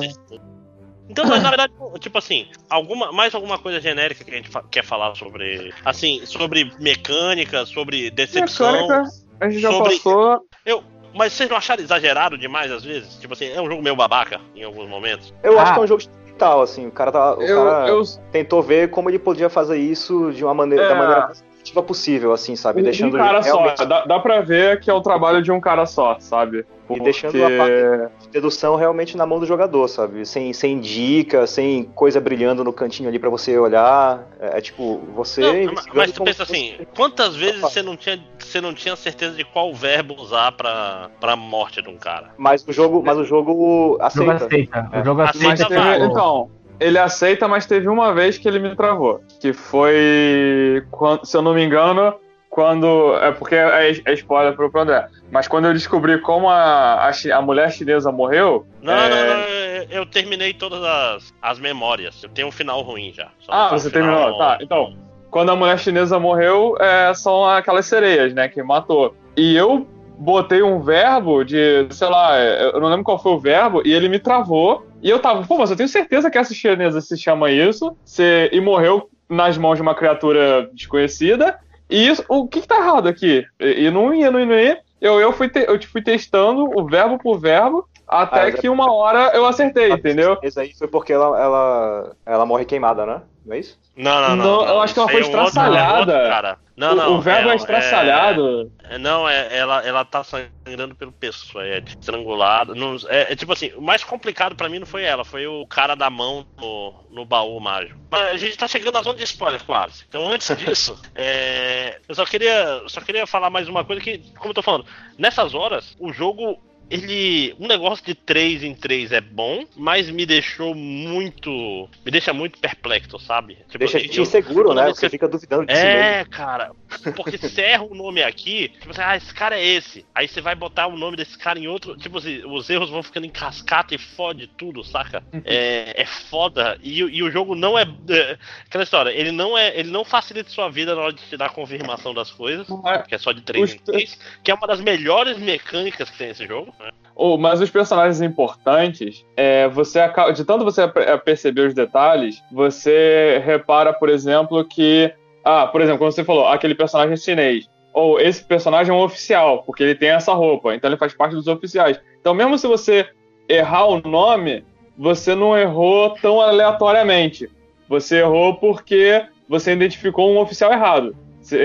Então, mas na verdade, tipo assim, alguma, mais alguma coisa genérica que a gente fa quer falar sobre. Assim, sobre mecânica, sobre decepção. Mecânica, a gente já sobre... passou. Eu, mas vocês não acharam exagerado demais às vezes? Tipo assim, é um jogo meio babaca em alguns momentos? Eu ah. acho que é um jogo tal, assim. O cara, tá, o eu, cara eu... tentou ver como ele podia fazer isso de uma maneira, é... da maneira mais possível, assim, sabe? Um, deixando um cara realmente... só. Dá, dá pra ver que é o trabalho de um cara só, sabe? Porque... E deixando a parte de dedução realmente na mão do jogador, sabe? Sem, sem dica, sem coisa brilhando no cantinho ali para você olhar. É, é tipo, você. Não, mas tu pensa assim, quantas vezes você não, tinha, você não tinha certeza de qual verbo usar pra, pra morte de um cara? Mas o jogo, mas o jogo aceita. O jogo aceita. É. O jogo aceita. Teve, então, ele aceita, mas teve uma vez que ele me travou. Que foi, se eu não me engano, quando. É porque é, é spoiler pro André. Mas quando eu descobri como a, a, a mulher chinesa morreu. Não, é... não, não, eu terminei todas as, as memórias. Eu tenho um final ruim já. ah, você terminou? Tá, então. Quando a mulher chinesa morreu, é, são aquelas sereias, né, que matou. E eu botei um verbo de, sei lá, eu não lembro qual foi o verbo, e ele me travou E eu tava, pô, mas eu tenho certeza que essa chinesa se chama isso, se, e morreu nas mãos de uma criatura desconhecida. E isso, o que, que tá errado aqui? E, e não ia, não ia, não ia. Eu, eu, fui te, eu fui testando o verbo por verbo, até ah, que uma hora eu acertei, entendeu? Isso aí foi porque ela, ela, ela morre queimada, né? Não é isso? Não, não, não. não, não eu acho que ela foi estraçalhada. É cara. Não, não. O, o verbo é, é estraçalhado. É, não, é, ela, ela tá sangrando pelo pescoço, é estrangulado. Não, é, é, tipo assim, o mais complicado para mim não foi ela, foi o cara da mão no, no baú mágico. Mas a gente tá chegando na zona de spoiler quase. Então antes <laughs> disso, é, eu só queria, só queria falar mais uma coisa que, como eu tô falando, nessas horas, o jogo ele. Um negócio de 3 em 3 é bom, mas me deixou muito. Me deixa muito perplexo, sabe? Tipo, deixa a gente inseguro, né? Você... fica duvidando de É, si mesmo. cara. Porque você erra o nome aqui, tipo assim, ah, esse cara é esse. Aí você vai botar o nome desse cara em outro. Tipo assim, os erros vão ficando em cascata e fode tudo, saca? É, é foda. E, e o jogo não é, é. Aquela história, ele não é. Ele não facilita sua vida na hora de te dar a confirmação das coisas, é. que é só de 3 em 3, que é uma das melhores mecânicas que tem nesse jogo. Oh, mas os personagens importantes, é, você acaba, de tanto você é, perceber os detalhes, você repara, por exemplo, que. Ah, por exemplo, quando você falou, aquele personagem chinês. Ou esse personagem é um oficial, porque ele tem essa roupa, então ele faz parte dos oficiais. Então, mesmo se você errar o nome, você não errou tão aleatoriamente. Você errou porque você identificou um oficial errado.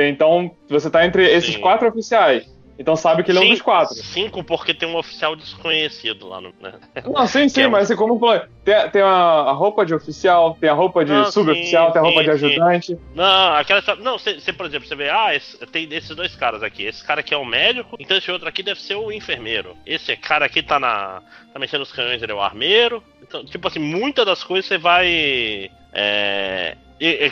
Então, você está entre esses Sim. quatro oficiais. Então sabe que ele é um dos quatro. Cinco, porque tem um oficial desconhecido lá no. Né? Não, sim, <laughs> sim, é mas um... como falou, tem, tem a, roupa de oficial, tem a roupa de suboficial, tem a roupa sim, de ajudante. Sim. Não, aquela. Não, você, por exemplo, você vê, ah, esse, tem esses dois caras aqui. Esse cara aqui é o médico, então esse outro aqui deve ser o enfermeiro. Esse cara aqui tá na. tá mexendo nos canhões, ele é o armeiro. Então, tipo assim, muitas das coisas você vai. É,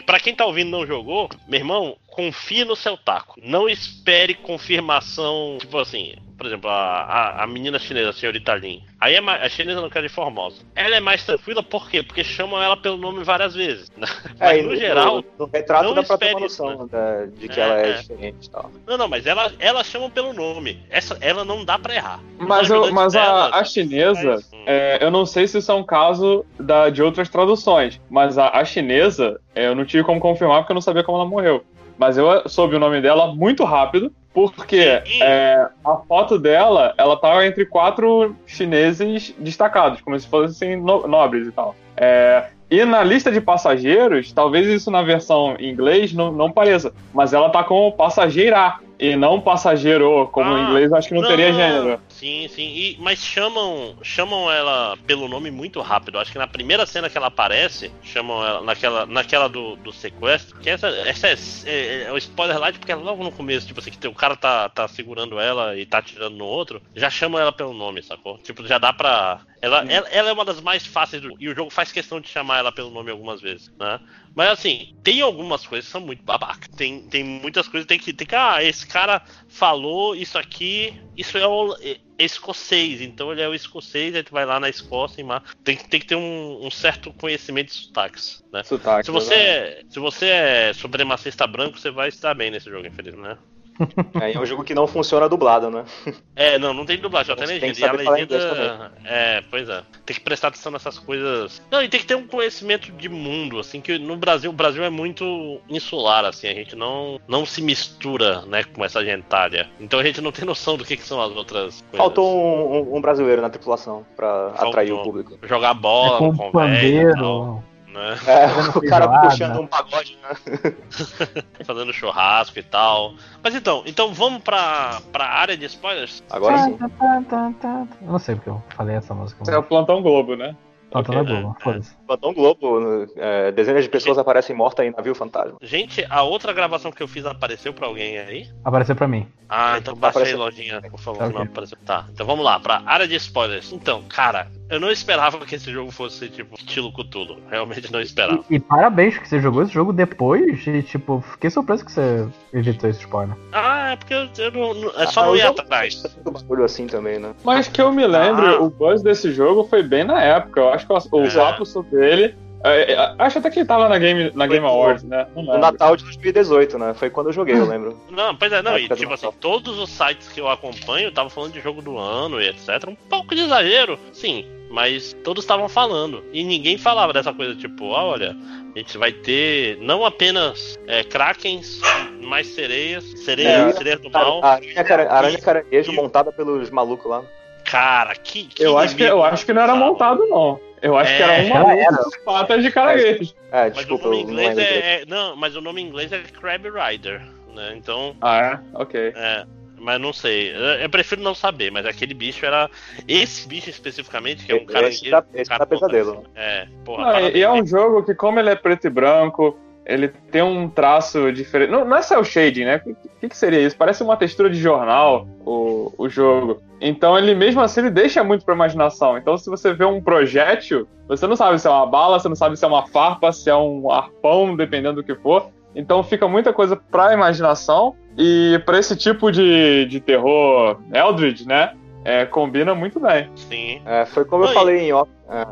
para quem tá ouvindo não jogou, meu irmão, confie no seu taco. Não espere confirmação, tipo assim, por exemplo, a, a, a menina chinesa, a senhorita Lin. Aí é mais, a chinesa não quer de Formosa. Ela é mais tranquila, por quê? Porque chamam ela pelo nome várias vezes. <laughs> Né? É, no, no, geral. No, no retrato dá pra ter uma noção né? de que é, ela é, é, diferente e tal. Não, não, mas ela, ela chama pelo nome. Essa, ela não dá pra errar. Mas, eu, mas dela, a, a chinesa, é, eu não sei se isso é um caso da, de outras traduções, mas a, a chinesa, é, eu não tive como confirmar porque eu não sabia como ela morreu. Mas eu soube o nome dela muito rápido, porque é, a foto dela, ela tava entre quatro chineses destacados, como se fossem no nobres e tal. É, e na lista de passageiros, talvez isso na versão em inglês não, não pareça, mas ela tá como passageira e não passageiro, como ah, em inglês acho que não, não, teria gênero. Sim, sim. E, mas chamam chamam ela pelo nome muito rápido. Acho que na primeira cena que ela aparece, chamam ela naquela, naquela do, do sequestro. Que essa, essa é, é, é o spoiler light, porque é logo no começo, tipo assim, que o cara tá, tá segurando ela e tá atirando no outro, já chamam ela pelo nome, sacou? Tipo, já dá pra. Ela, ela, ela, é uma das mais fáceis do, e o jogo faz questão de chamar ela pelo nome algumas vezes, né? Mas assim, tem algumas coisas que são muito babaca. Tem, tem muitas coisas tem que. Tem que ah, esse cara falou isso aqui. Isso é o é escocês, então ele é o escocês, aí tu vai lá na Escócia e tem, tem que ter um, um certo conhecimento de sotaques, né? Sotaque, se você, é, se você é supremacista branco, você vai estar bem nesse jogo, infelizmente, né? <laughs> É, é um jogo que não funciona dublado, né? É, não, não tem dublagem, só tem legenda. E a legenda. É, pois é. Tem que prestar atenção nessas coisas. Não, e tem que ter um conhecimento de mundo, assim, que no Brasil, o Brasil é muito insular, assim, a gente não, não se mistura, né, com essa gentalha. Então a gente não tem noção do que, que são as outras coisas. Faltou um, um brasileiro na tripulação pra Faltou. atrair o público. Jogar bola, é, com com né? É, <laughs> o cara puxando um pagode, né? <laughs> Fazendo churrasco e tal. Mas então, então vamos pra, pra área de spoilers? Agora sim. Eu não sei porque eu falei essa música. É o Plantão Globo, né? Plantão okay, Globo, é, foda-se. Plantão Globo, é, dezenas de pessoas aparecem mortas em navio fantasma. Gente, a outra gravação que eu fiz apareceu pra alguém aí? Apareceu pra mim. Ah, então baixei, lojinha, por favor, okay. não apareceu. Tá, então vamos lá, pra área de spoilers. Então, cara, eu não esperava que esse jogo fosse, tipo, estilo Cthulhu. Realmente não esperava. E, e, parabéns que você jogou esse jogo depois e, tipo, fiquei surpreso que você evitou esse spoiler. Ah, é porque eu, eu não, é só ah, não ir atrás. bagulho assim também, né? Mas que eu me lembro, ah. o buzz desse jogo foi bem na época. Eu acho que o, é. ápice dele É, é, acho até que ele tava na Game, na Game Awards, né? No Natal de 2018, né? Foi quando eu joguei, eu lembro. <laughs> Não, pois é, não, e tipo assim, todos os sites que eu acompanho estavam falando de jogo do ano e etc. Um pouco de exagero, sim, mas todos estavam falando. E ninguém falava dessa coisa, tipo, ah, olha, a gente vai ter não apenas é, krakens, mais sereias, sereias, é, sereias do mal. Aranha, cara, aranha caranguejo montada pelos malucos lá. Cara, que. que eu, acho que, eu acho que não era montado, não. Eu acho é, que era uma era. patas de caranguejo. É, desculpa, mas o nome inglês não, é, é, não, mas o nome em inglês é Crab Rider, né? Então. Ah, é? Ok. É. Mas não sei. Eu prefiro não saber, mas aquele bicho era. Esse bicho especificamente, que é um cara. Esse, tá, esse cara tá pesadelo. É, porra. Não, e é um jogo que, como ele é preto e branco, ele tem um traço diferente. Não, não é cel shading, né? O que, que, seria isso? Parece uma textura de jornal o, o jogo. Então ele mesmo assim ele deixa muito pra imaginação. Então se você vê um projétil, você não sabe se é uma bala, você não sabe se é uma farpa, se é um arpão, dependendo do que for. Então fica muita coisa pra imaginação. E para esse tipo de, de terror Eldritch, né? É, combina muito bem. Sim. É, foi como Oi. eu falei em off. É,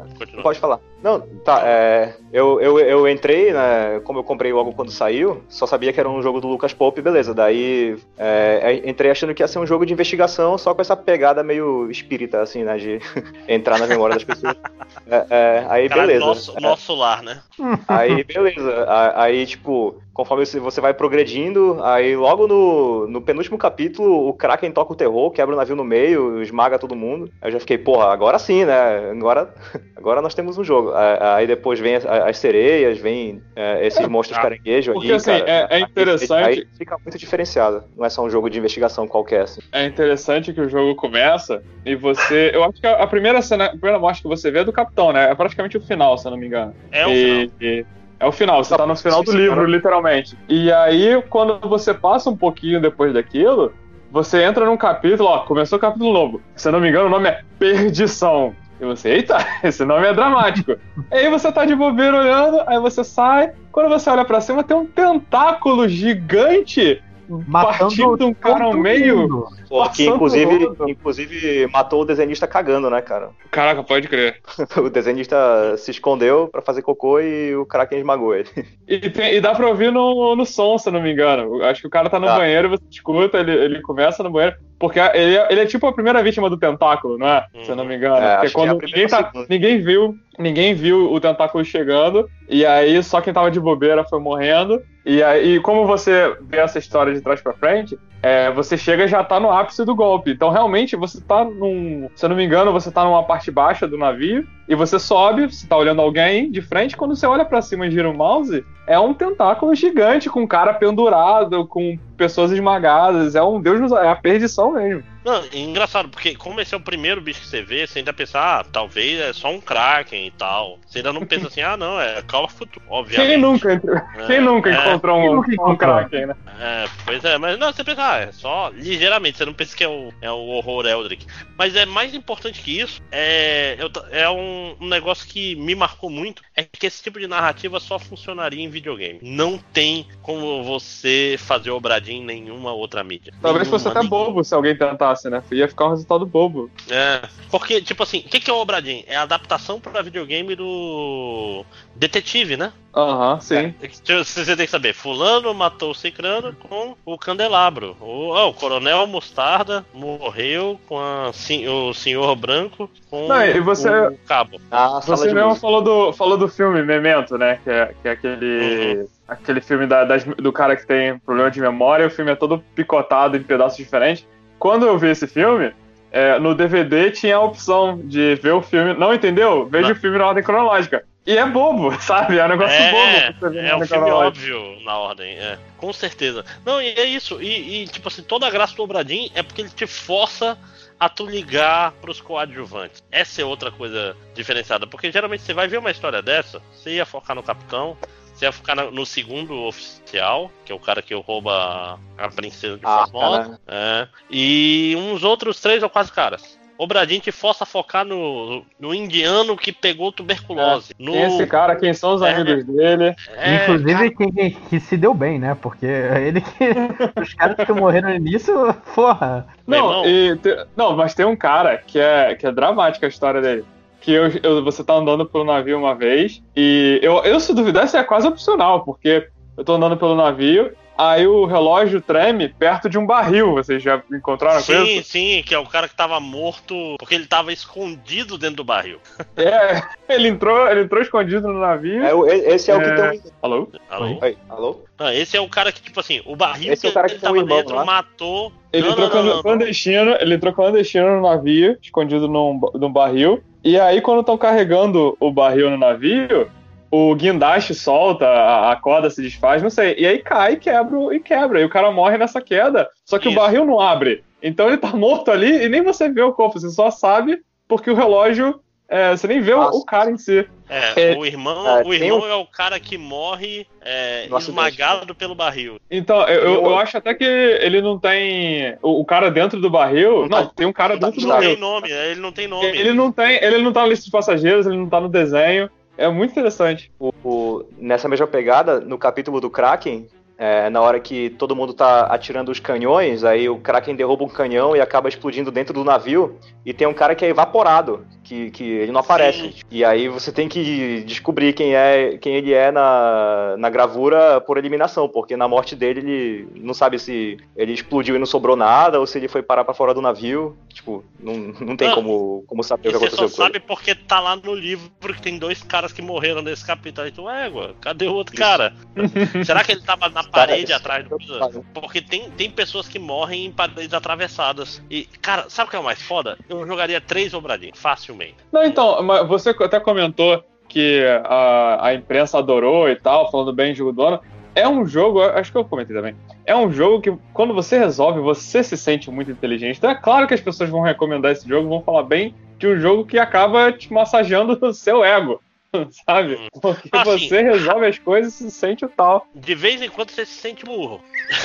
pode falar. Não, tá, é, eu, eu, eu entrei, né, como eu comprei logo quando saiu, só sabia que era um jogo do Lucas Pope, beleza, daí é, é entrei achando que ia ser um jogo de investigação, só com essa pegada meio espírita, assim, né, de <laughs> entrar na memória das pessoas. <laughs> É, é, aí, Cara, beleza. Nosso, nosso lar, né? Aí, beleza, aí, tipo, conforme você vai progredindo, aí logo no, no penúltimo capítulo, o Kraken toca o terror, quebra o navio no meio, esmaga todo mundo, aí eu já fiquei, porra, agora sim, né, agora, <laughs> agora nós temos um jogo. Aí depois vem as sereias, vem é, esses monstros ah, caranguejos porque, aí, assim, cara, é, é, interessante. Aí fica muito diferenciado. Não é só um jogo de investigação qualquer. Assim. É interessante que o jogo começa e você. Eu acho que a primeira cena, a primeira morte que você vê é do capitão, né? É praticamente o final, se eu não me engano. É o e, final. E, é o final, você tá no final do livro, literalmente. E aí, quando você passa um pouquinho depois daquilo, você entra num capítulo, ó, começou o capítulo novo. Se eu não me engano, o nome é Perdição. E você, eita, <laughs> esse nome é dramático. aí você tá de bobeira olhando, aí você sai. Quando você olha para cima, tem um tentáculo gigante Matando um cara ao meio. Pô, que inclusive, inclusive matou o desenhista cagando, né, cara? Caraca, pode crer. <laughs> o desenhista se escondeu para fazer cocô e o quem esmagou ele. E, tem, e, dá pra ouvir no, no som, se eu não me engano. Acho que o cara tá no tá. banheiro, você escuta, ele, ele começa no banheiro. Porque ele, é, ele é tipo a primeira vítima do tentáculo, não é? Hum. Se eu não me engano. É, Porque quando é ninguém, tá, ninguém viu ninguém viu o tentáculo chegando, e aí só quem tava de bobeira foi morrendo. E aí, como você vê essa história de trás para frente, é, você chega e já tá no ápice do golpe. Então, realmente, você tá num. Se eu não me engano, você tá numa parte baixa do navio, e você sobe, você tá olhando alguém de frente, quando você olha para cima e gira o mouse, é um tentáculo gigante, com um cara pendurado, com pessoas esmagadas. É um Deus, é a perdição mesmo. Não, é engraçado, porque como esse é o primeiro bicho que você vê, você ainda pensa, ah, talvez é só um Kraken e tal. Você ainda não pensa assim, <laughs> ah, não, é Call of Duty, obviamente. Quem nunca, é, Quem nunca é, encontrou um, um Kraken, né? É, pois é, mas não, você pensa, ah, é só ligeiramente, você não pensa que é o, é o horror Eldrick. Mas é mais importante que isso, é, é um, um negócio que me marcou muito, é que esse tipo de narrativa só funcionaria em videogame. Não tem como você fazer o Bradin em nenhuma outra mídia. Talvez nenhuma, fosse até bobo se alguém tentasse né? Ia ficar um resultado bobo. É. Porque, tipo assim, o que, que é o Obradinho? É a adaptação para videogame do Detetive, né? Aham, uhum, sim. É, você tem que saber, fulano matou o Cicrano com o candelabro. O, oh, o Coronel Mostarda morreu com a, o Senhor Branco com Não, e você, o cabo. Ah, você mesmo falou do, falou do filme Memento, né? Que é, que é aquele... Uhum aquele filme da, das, do cara que tem problema de memória, o filme é todo picotado em pedaços diferentes quando eu vi esse filme, é, no DVD tinha a opção de ver o filme. Não entendeu? Veja o filme na ordem cronológica. E é bobo, <laughs> sabe? É um negócio é, bobo. É um filme óbvio na ordem, é. Com certeza. Não, e é isso. E, e, tipo assim, toda a graça do Obradinho é porque ele te força a tu ligar pros coadjuvantes. Essa é outra coisa diferenciada. Porque geralmente você vai ver uma história dessa, você ia focar no capitão, você ia ficar no segundo oficial, que é o cara que rouba a princesa de ah, Formosa. É, e uns outros três ou quatro caras. O Bradin te força a focar no, no indiano que pegou tuberculose. É, no... Esse cara, quem são os é, amigos dele? É, Inclusive, quem, quem, que se deu bem, né? Porque ele que. <laughs> os caras que morreram no início, porra. Não, e, te, não, mas tem um cara que é, que é dramática a história dele que eu, eu- você tá andando pelo navio uma vez, e eu, eu se duvidar, isso é quase opcional, porque eu tô andando pelo navio, aí o relógio treme perto de um barril. Vocês já encontraram Sim, isso? sim, que é o cara que tava morto porque ele tava escondido dentro do barril. <laughs> É, ele entrou, ele entrou escondido no navio. É, esse é, o que É. tem um. Alô? Alô? Oi, alô? Ah, esse é o cara que, tipo assim, o barril Esse é o cara que um tava irmão dentro lá. matou. Ele não, entrou não, não, não, não. clandestino, ele entrou clandestino no navio, escondido num, num barril. E aí, quando estão carregando o barril no navio, o guindaste solta, a, a corda se desfaz, não sei. E aí cai e quebra, e quebra. E o cara morre nessa queda. Só que Isso. o barril não abre. Então ele tá morto ali e nem você vê o corpo, você só sabe porque o relógio. é, você nem vê o, Nossa. o cara em si. É, É, o irmão, é, o irmão um- é o cara que morre é, esmagado pelo barril. Então, eu, eu, Eu- acho até que ele não tem. O, o cara dentro do barril. Não Não, tá- tem um cara não tá- dentro do Não barril. tem nome, ele não tem nome. Ele não tem, ele não tá na lista de passageiros, ele não tá no desenho. É muito interessante. O- o- nessa mesma pegada, no capítulo do Kraken, é, na hora que todo mundo tá atirando os canhões, aí o Kraken derruba um canhão e acaba explodindo dentro do navio, e tem um cara que é evaporado, que, que ele não aparece. Sim. E aí você tem que descobrir quem é quem ele é na, na gravura por eliminação, porque na morte dele ele não sabe se ele explodiu e não sobrou nada, ou se ele foi parar pra fora do navio. Tipo, não, não tem Não. como, como saber o que você aconteceu só com ele. sabe porque tá lá no livro que tem dois caras que morreram nesse capítulo. Aí tu, égua, cadê o outro cara? <laughs> Será que ele tava na parede Cara, atrás do coisa? Porque tem, tem pessoas que morrem em paredes atravessadas. E, cara, sabe o que é o mais foda? Eu jogaria três obradinhos, facilmente. Não, então, você até comentou que a, a imprensa adorou e tal, falando bem de jogo do ano. É um jogo, acho que eu comentei também. É um jogo que, quando você resolve, você se sente muito inteligente. Então é claro que as pessoas vão recomendar esse jogo, vão falar bem de um jogo que acaba te massageando <laughs> o seu ego. <laughs> Sabe? Porque Ah, sim. você resolve as coisas e se sente o tal. De vez em quando você se sente burro. <laughs>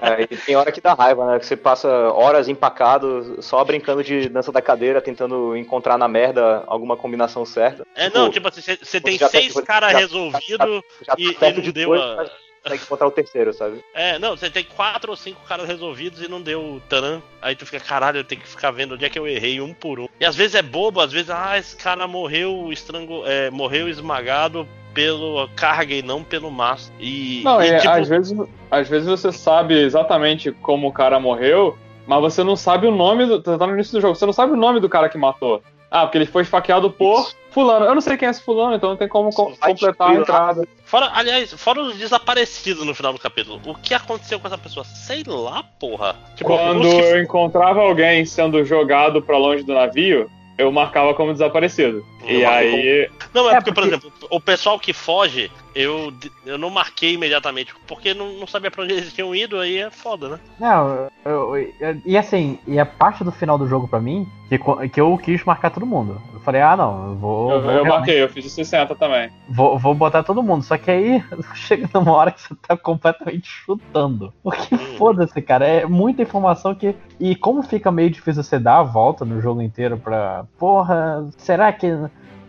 É, e tem hora que dá raiva, né? Que você passa horas empacado, só brincando de dança da cadeira, tentando encontrar na merda alguma combinação certa. É, Tipo, não, tipo assim, você- tem tá- seis já- caras resolvidos. Já tá e- perto e não de deu dois, a- mas consegue encontrar o terceiro, sabe? É, não, você tem quatro ou cinco caras resolvidos e não deu taran. Aí tu fica, caralho, eu tenho que ficar vendo onde é que eu errei um por um. E às vezes é bobo, às vezes, ah, esse cara morreu estrango, é, morreu esmagado pelo carga e não pelo mastro. E, Não, e, e tipo, às, vezes, às vezes você sabe exatamente como o cara morreu, mas você não sabe o nome do. Tá no início do jogo, você não sabe o nome do cara que matou. Ah, porque ele foi esfaqueado por Isso. Fulano. Eu não sei quem é esse fulano, então não tem como co- Vai completar a entrada. Fora, aliás, fora os desaparecidos no final do capítulo. O que aconteceu com essa pessoa? Sei lá, porra. Tipo, Quando que- eu encontrava alguém sendo jogado pra longe do navio, eu marcava como desaparecido. e Eu aí. Não, é, É, porque, por porque- exemplo, o pessoal que foge, eu, eu não marquei imediatamente, porque não, não sabia pra onde eles tinham ido, aí é foda, né? Não, eu- eu- e assim, e a parte do final do jogo pra mim, que, que eu quis marcar todo mundo. Eu falei, ah não, eu vou. Eu, vou eu eu fiz o 60 também. Vou, vou botar todo mundo, só que aí <laughs> chega numa hora que você tá completamente chutando. Porque Hum. foda-se, cara, é muita informação que. E como fica meio difícil você dar a volta no jogo inteiro pra. Porra, será que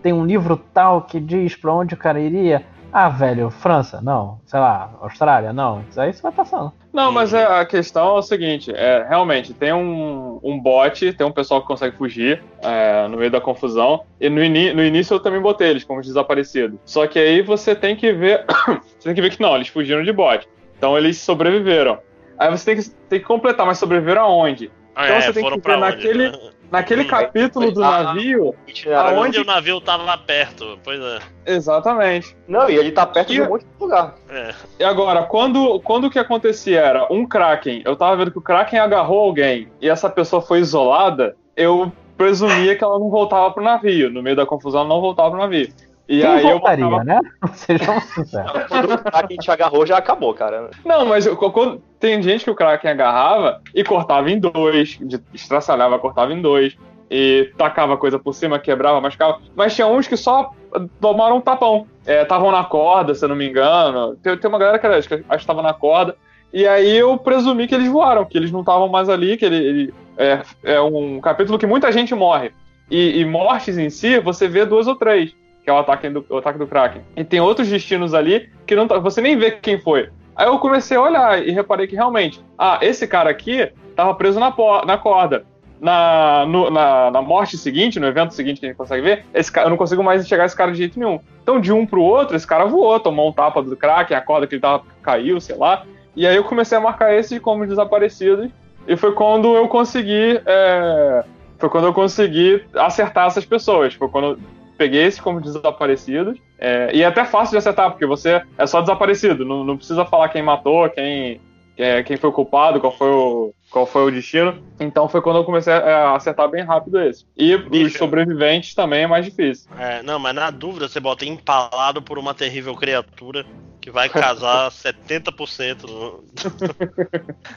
tem um livro tal que diz pra onde o cara iria? Ah, velho, França, não. Sei lá, Austrália, não. Isso aí você vai passando. Não, mas é, a questão é o seguinte: é, realmente, tem um, um bot, tem um pessoal que consegue fugir é, no meio da confusão. E no, ini- no início eu também botei eles como desaparecidos. Só que aí você tem que ver. <coughs> você tem que ver que não, eles fugiram de bot. Então eles sobreviveram. Aí você tem que, tem que completar, mas sobreviveram aonde? Ah, Então é, você tem foram que ver onde, naquele- né? Naquele capítulo do ah, navio. Aonde- Onde o navio tava lá perto, pois é. Exatamente. Não, e ele tá perto de E- um monte de lugar. é. E agora, quando, quando o que acontecia era um Kraken, eu tava vendo que o Kraken agarrou alguém e essa pessoa foi isolada, eu presumia que ela não voltava pro navio. No meio da confusão, ela não voltava pro navio. E Quem aí voltaria, eu botava... né? <laughs> Sejam sinceros. Quando o Kraken te agarrou, já acabou, cara. Não, mas eu- quando- tem gente que o Kraken agarrava e cortava em dois, de- estraçalhava, cortava em dois, e tacava coisa por cima, quebrava, machucava. Mas tinha uns que só tomaram um tapão. Estavam na corda, se eu não me engano. Tem, tem uma galera que era- acho que acho que estava na corda. E aí eu presumi que eles voaram, que eles não estavam mais ali, que ele, ele- é, é um capítulo que muita gente morre. E, e mortes em si, você vê duas ou três, que é o ataque do, o ataque do Kraken. E tem outros destinos ali que não tá- você nem vê quem foi. Aí eu comecei a olhar e reparei que realmente, ah, esse cara aqui tava preso na, na corda. na, no- na, na morte seguinte, no evento seguinte que a gente consegue ver, esse cara, eu não consigo mais enxergar esse cara de jeito nenhum. Então, de um pro outro, esse cara voou, tomou um tapa do Kraken, a corda que ele tava caiu, sei lá. E aí eu comecei a marcar esses como desaparecidos. E foi quando eu consegui. é, foi quando eu consegui acertar essas pessoas. Foi quando peguei esses como desaparecidos. é, e é até fácil de acertar, porque você é só desaparecido. Não, não precisa falar quem matou, quem, é, quem foi o culpado, qual foi o, qual foi o destino. Então foi quando eu comecei a acertar bem rápido esse. E os Bicho. sobreviventes também é mais difícil. É, não, mas na dúvida você bota empalado por uma terrível criatura que vai casar <laughs> 70% no...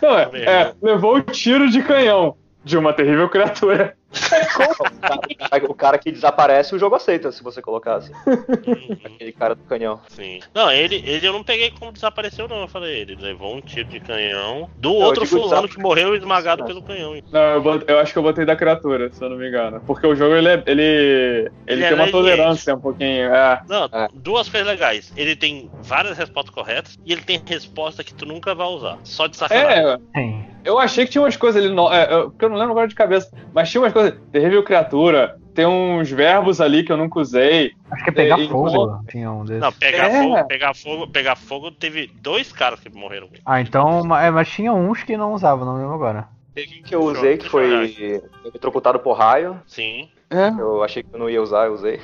Não, é, <laughs> é, levou o tiro de canhão de uma terrível criatura. O cara, o cara que desaparece, o jogo aceita, se você colocar assim. Uhum, Aquele cara do canhão. Sim. Não, ele, ele eu não peguei como desapareceu, não. Eu falei, ele levou um tiro de canhão do eu outro fulano desap- que morreu esmagado É. pelo canhão. Não, eu, bot- eu acho que eu botei da criatura, se eu não me engano. Porque o jogo ele, é- ele, ele, Ele é tem uma leniente. tolerância um pouquinho. É. Não, É. duas coisas legais. Ele tem várias respostas corretas e ele tem resposta que tu nunca vai usar. Só de sacanagem. É, eu achei que tinha umas coisas ali, no, é, eu, porque eu não lembro agora de cabeça, mas tinha umas coisas. Terrível criatura, tem uns verbos ali que eu nunca usei. Acho que é pegar É, fogo. Tinha um desses. Não, pegar É. fogo, pegar fogo, pegar fogo, teve dois caras que morreram. Ah, então. É, mas tinha uns que não usavam, não lembro agora. Teve um que eu usei, que foi eletrocutado por raio. Sim. É, Eu achei que eu não ia usar, eu usei.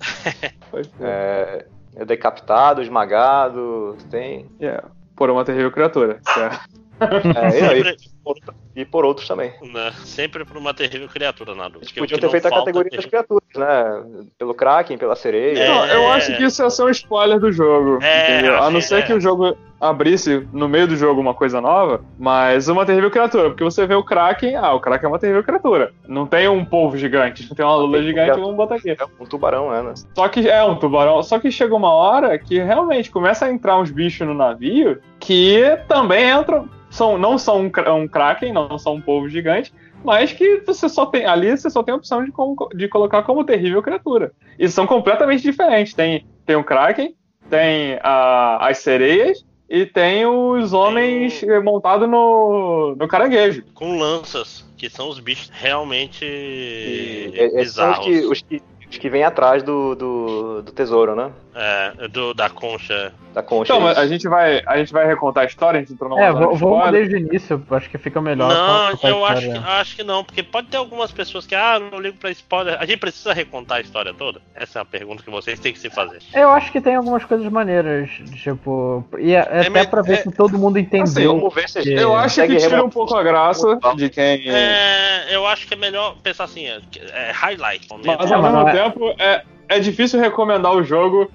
<laughs> foda. É, é decapitado, esmagado, tem. É, Por uma terrível criatura. certo. É, e, Sempre, e por outros também. né, sempre por uma terrível criatura na dúvida. Eles podiam ter feito a falta categoria das criaturas, né? Pelo Kraken, pela sereia. É. Não, eu acho que isso ia ser um spoiler do jogo. É, entendeu? A não achei- ser é. que o jogo abrisse no meio do jogo uma coisa nova, mas uma terrível criatura. Porque você vê o Kraken, ah, o Kraken é uma terrível criatura. Não tem um polvo gigante, não tem uma lula gigante, vamos botar aqui. É um tubarão, é, né? Só que é um tubarão. Só que chega uma hora que realmente começa a entrar uns bichos no navio que também entram. São, não são um, cra- um Kraken, não são um povo gigante, mas que você só tem. Ali você só tem a opção de, como- de colocar como terrível criatura. E são completamente diferentes. Tem, tem o Kraken, tem a- as sereias e tem os homens eh, montados no, no caranguejo. Com lanças, que são os bichos realmente E esses são os bizarros. que, os que, os que vêm atrás do, do, do tesouro, né? É, do, da concha. Da concha. Então, isso. a gente vai, a gente vai recontar a história, a gente entrou numa É, vamos spoiler. desde o início, acho que fica melhor. Não, eu acho que, acho que não, porque pode ter algumas pessoas que, ah, não ligo pra spoiler. A gente precisa recontar a história toda? Essa é a pergunta que vocês têm que se fazer. Eu acho que tem algumas coisas maneiras, tipo. E é, é até me- pra ver é- se todo mundo entendeu. Vamos ver se a gente Eu acho que tira um pouco a graça de quem. É, eu acho que é melhor pensar assim, é, é highlight. Mas ao mesmo tempo, é, é difícil recomendar o jogo.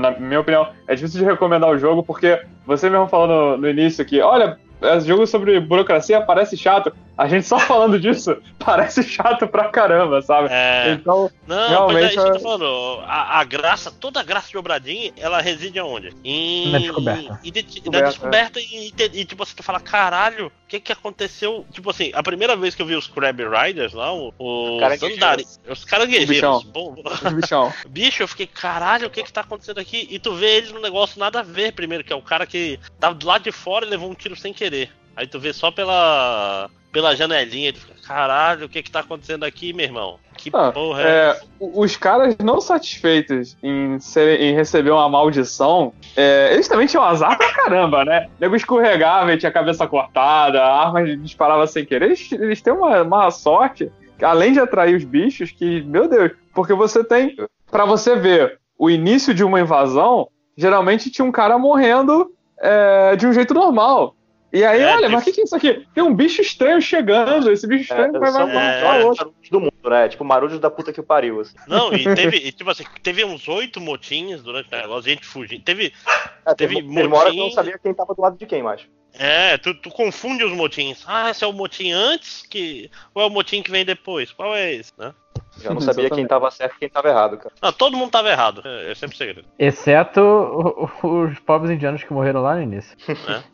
Na minha opinião, é difícil de recomendar o jogo porque você mesmo falou no, no início que, olha, esse jogo sobre burocracia parece chato. A gente só falando disso parece chato pra caramba, sabe? É, Então, não, realmente mas é isso que eu é- tô falando. A, a graça, toda a graça de Obradinho, ela reside aonde? Em, Na descoberta. em- em de- Descoberta, na descoberta e, e, e, tipo assim, tu fala, caralho, o que que aconteceu? Tipo assim, a primeira vez que eu vi os Crab Riders lá, o- os Caranguejeiros. andari, os caranguejeiros, os bichão. <laughs> Bicho, eu fiquei, caralho, o que que tá acontecendo aqui? E tu vê eles num negócio nada a ver primeiro, que é o cara que tava do lado de fora e levou um tiro sem querer. Aí tu vê só pela pela janelinha tu fica, caralho, o que que tá acontecendo aqui, meu irmão? Que Ah, porra é, é, os caras não satisfeitos em, ser- em receber uma maldição, é, eles também tinham azar pra caramba, né? O nego escorregava e tinha a cabeça cortada, a arma disparava sem querer. Eles, eles têm uma, uma sorte, além de atrair os bichos, que, meu Deus, porque você tem. Pra você ver o início de uma invasão, geralmente tinha um cara morrendo é, de um jeito normal. E aí, É, olha, tem- mas o que, que é isso aqui? Tem um bicho estranho chegando, esse bicho estranho É, vai, matar é, outro. do mundo, né? Tipo, marujos da puta que o pariu, assim. Não, e <laughs> teve, e, tipo assim, teve uns oito motins durante o negócio, gente fugindo. Teve. É, Teve teve hora que eu não sabia quem tava do lado de quem mais. É, tu, tu confunde os motins. Ah, esse é o motim antes que. Ou é o motim que vem depois? Qual é esse, né? Já não sabia quem tava certo e quem tava errado, cara. Não, todo mundo tava errado. É, é sempre segredo. Exceto o- o- os pobres indianos que morreram lá no início.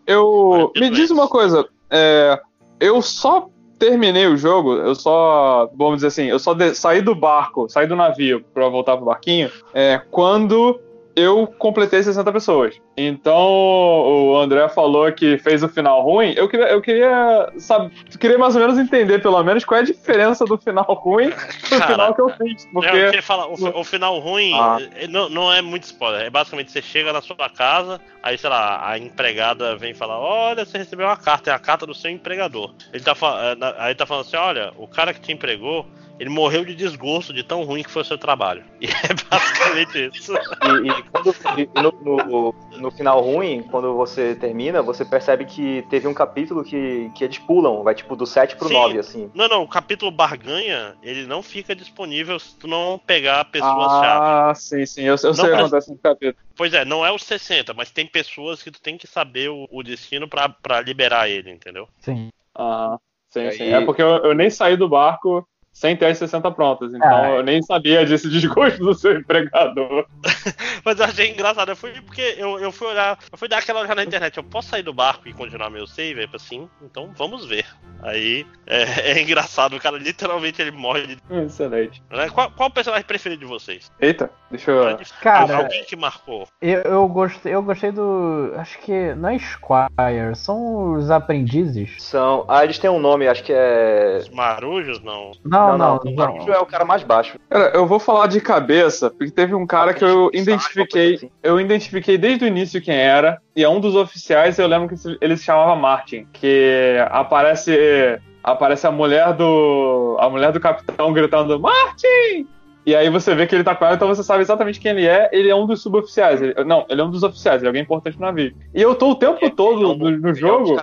Eu. Mas, Me diz uma coisa. é, eu só terminei o jogo, eu só. Vamos dizer assim, eu só de- saí do barco, saí do navio pra voltar pro barquinho, é, quando eu completei 60 pessoas. Então, o André falou que fez o final ruim. Eu queria, eu queria, sabe, queria mais ou menos entender, pelo menos, qual é a diferença do final ruim pro Cara, final que eu fiz. Eu Porque. queria falar, o, o final ruim Ah. eh, não, não é muito spoiler. É basicamente você chega na sua casa, aí, sei lá, a empregada vem falar: Olha, você recebeu uma carta, é a carta do seu empregador. Ele tá, eh, aí tá falando assim: Olha, o cara que te empregou. Ele morreu de desgosto de tão ruim que foi o seu trabalho. <laughs> E é basicamente <laughs> isso. E, e quando, no, no- no final ruim, quando você termina, você percebe que teve um capítulo que, que eles pulam, vai tipo do 7 pro Sim. 9, assim. Não, não, o capítulo barganha, ele não fica disponível se tu não pegar pessoas-chave. Ah, sim, sim. Eu, eu sei o que acontece no capítulo. Pois é, não é os 60, mas tem pessoas que tu tem que saber o, o destino pra, pra liberar ele, entendeu? Sim. Ah, sim, E sim. aí- É porque eu, eu nem saí do barco sem ter as 60 prontas. Então Ah. eu nem sabia desse desgosto do seu empregador. <laughs> Mas eu achei engraçado, eu fui porque eu, eu fui olhar, eu fui dar aquela olhada na internet, eu posso sair do barco e continuar meu save? Aí assim, então vamos ver. Aí é, é engraçado, o cara literalmente ele morre de. Excelente. né? Qual, qual o personagem preferido de vocês? Eita, deixa eu. Cara, Alguém que marcou. eu, eu gostei, eu gostei do. Acho que não é Squire, são os aprendizes. São. Ah, eles têm um nome, acho que é. Os marujos, não. Não, não, O não. Marujo é o cara mais baixo. Cara, eu vou falar de cabeça, porque teve um cara que eu identifiquei. Assim. Eu identifiquei desde o início quem era, e é um dos oficiais, eu lembro que ele se chamava Martin, que aparece. Aparece a mulher do. A mulher do capitão gritando, Martin! E aí você vê que ele tá com ela, então você sabe exatamente quem ele é. Ele é um dos suboficiais. Ele- não, ele é um dos oficiais, ele é alguém importante no navio. E eu tô o tempo todo no, no Ele é um jogo.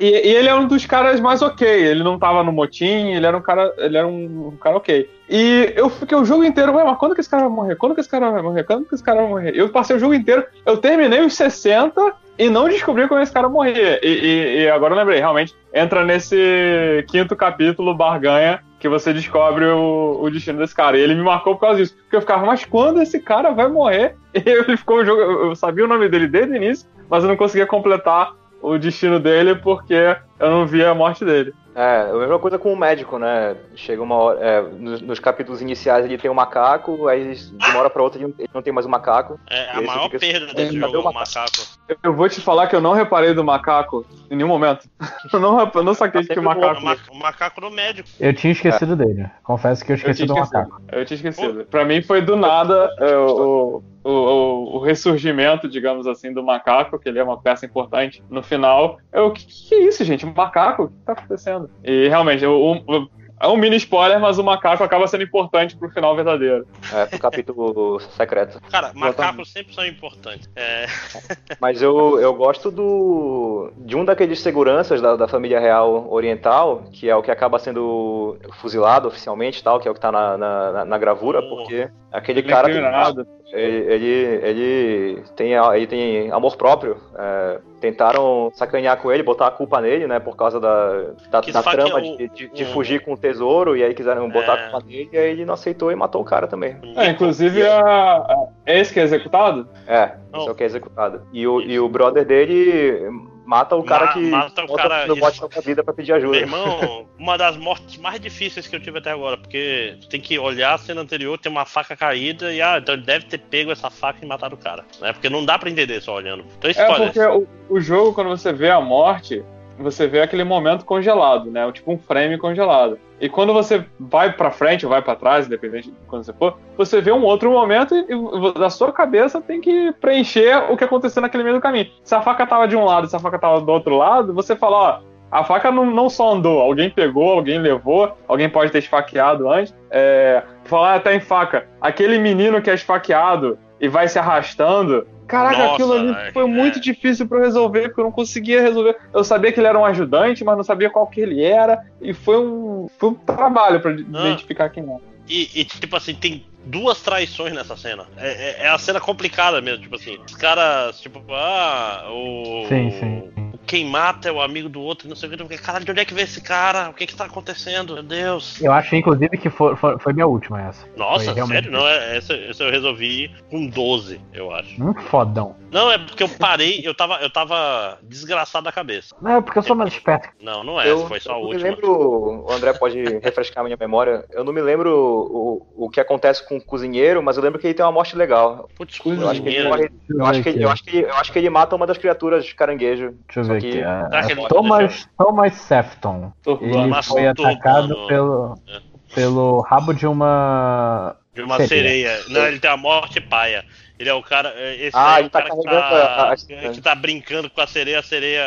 E, e ele é um dos caras mais ok. Ele não tava no motim, ele era um cara. Ele era um, um cara ok. E eu fiquei o jogo inteiro, ué, mas quando que esse cara vai morrer? Quando que esse cara vai morrer? Quando que esse cara vai morrer? Eu passei o jogo inteiro, eu terminei os 60 e não descobri como esse cara morria. E, e- e agora eu lembrei, realmente, entra nesse quinto capítulo, Barganha, que você descobre o, o destino desse cara. E ele me marcou por causa disso. Porque eu ficava, mas quando esse cara vai morrer? <laughs> E ele ficou jogo. Eu sabia o nome dele desde o início, mas eu não conseguia completar o destino dele porque eu não via a morte dele. É, a mesma coisa com o médico, né? Chega uma hora. é, nos, nos capítulos iniciais ele tem um macaco, aí de uma hora pra outra ele não- tem mais um macaco. É a maior fica- perda desse É, jogo, o o macaco. Eu vou te falar que eu não reparei do macaco em nenhum momento. <laughs> Eu não, eu não saquei que o O, macaco. ma- o macaco do médico. Eu tinha esquecido dele. Confesso que eu Eu esqueci tinha do esquecido. macaco. Eu tinha esquecido. Pra mim foi do nada é, o, o, o, o ressurgimento, digamos assim, do macaco, que ele é uma peça importante no final. Eu, que, que é isso, gente? Um macaco? O que tá acontecendo? E realmente, o, o- é um mini spoiler, mas o macaco acaba sendo importante pro final verdadeiro. É, pro capítulo secreto. Cara, macacos sempre são importantes. É, <laughs> Mas eu, eu gosto do. de um daqueles seguranças da, da família real oriental, que é o que acaba sendo fuzilado oficialmente, tal, que é o que tá na, na, na- gravura, Porra. porque aquele Ele é cara tem, incriminado. Ele, ele, ele tem, ele tem amor próprio. é, tentaram sacanear com ele, botar a culpa nele, né? Por causa da, da, da trama o- de, de, de o- fugir com o tesouro, e aí quiseram botar É. a culpa nele, e aí ele não aceitou e matou o cara também. É, inclusive, a, a- é esse que é executado? É, isso é o que é executado. E o, e o brother dele mata o cara Ma- que mata o cara- no bote da vida pra pedir ajuda. Meu irmão, uma das mortes mais difíceis que eu tive até agora, porque tu tem que olhar a cena anterior, tem uma faca caída e ah, então ele deve ter pego essa faca e matado o cara. Né? Porque não dá pra entender só olhando. Então É porque o, o jogo, quando você vê a morte, você vê aquele momento congelado, né? Tipo um frame congelado. E quando você vai pra frente ou vai pra trás, independente de quando você for, você vê um outro momento e, e da sua cabeça tem que preencher o que aconteceu naquele meio do caminho. Se a faca tava de um lado e se a faca tava do outro lado, você fala, ó, a faca não, não só andou, alguém pegou, alguém levou, alguém pode ter esfaqueado antes. É, falar até em faca, aquele menino que é esfaqueado e vai se arrastando. Caraca, Nossa, aquilo ali é, foi muito é. difícil pra eu resolver, porque eu não conseguia resolver. Eu sabia que ele era um ajudante, mas não sabia qual que ele era. E foi um, foi um trabalho pra identificar quem era. E, e, tipo assim, tem duas traições nessa cena. É, é, é a cena complicada mesmo, tipo assim. Os caras, tipo, ah, o. Sim, sim. Quem mata é o amigo do outro, não sei o que. Eu fiquei, caralho, de onde é que vem esse cara? O que que tá acontecendo? Meu Deus. Eu acho, inclusive, que foi, foi, foi minha última essa. Nossa, Foi realmente sério? Não, é, essa, essa eu resolvi com 12, eu acho. Um fodão. Não, é porque eu parei, eu tava, eu tava desgraçado da cabeça. Não, é porque eu sou mais esperto. Não, não é, Eu, foi só a eu não me última. lembro, o André pode refrescar a minha memória. Eu não me lembro o, o que acontece com o cozinheiro, mas eu lembro que ele tem uma morte legal. Putz, Eu acho que ele cozinheiro. Eu acho que, eu acho que, eu acho que ele mata uma das criaturas caranguejo. Deixa eu ver aqui. é, Thomas, Thomas Sefton. Ele Turbano. foi Turbano. atacado pelo, É. pelo rabo de uma. De uma Sereia. sereia. Não, ele tem a morte paia. Ele é o cara. é, Esse Ah, é ele o tá cara que carregando tá, a- a- que tá brincando com a sereia, a sereia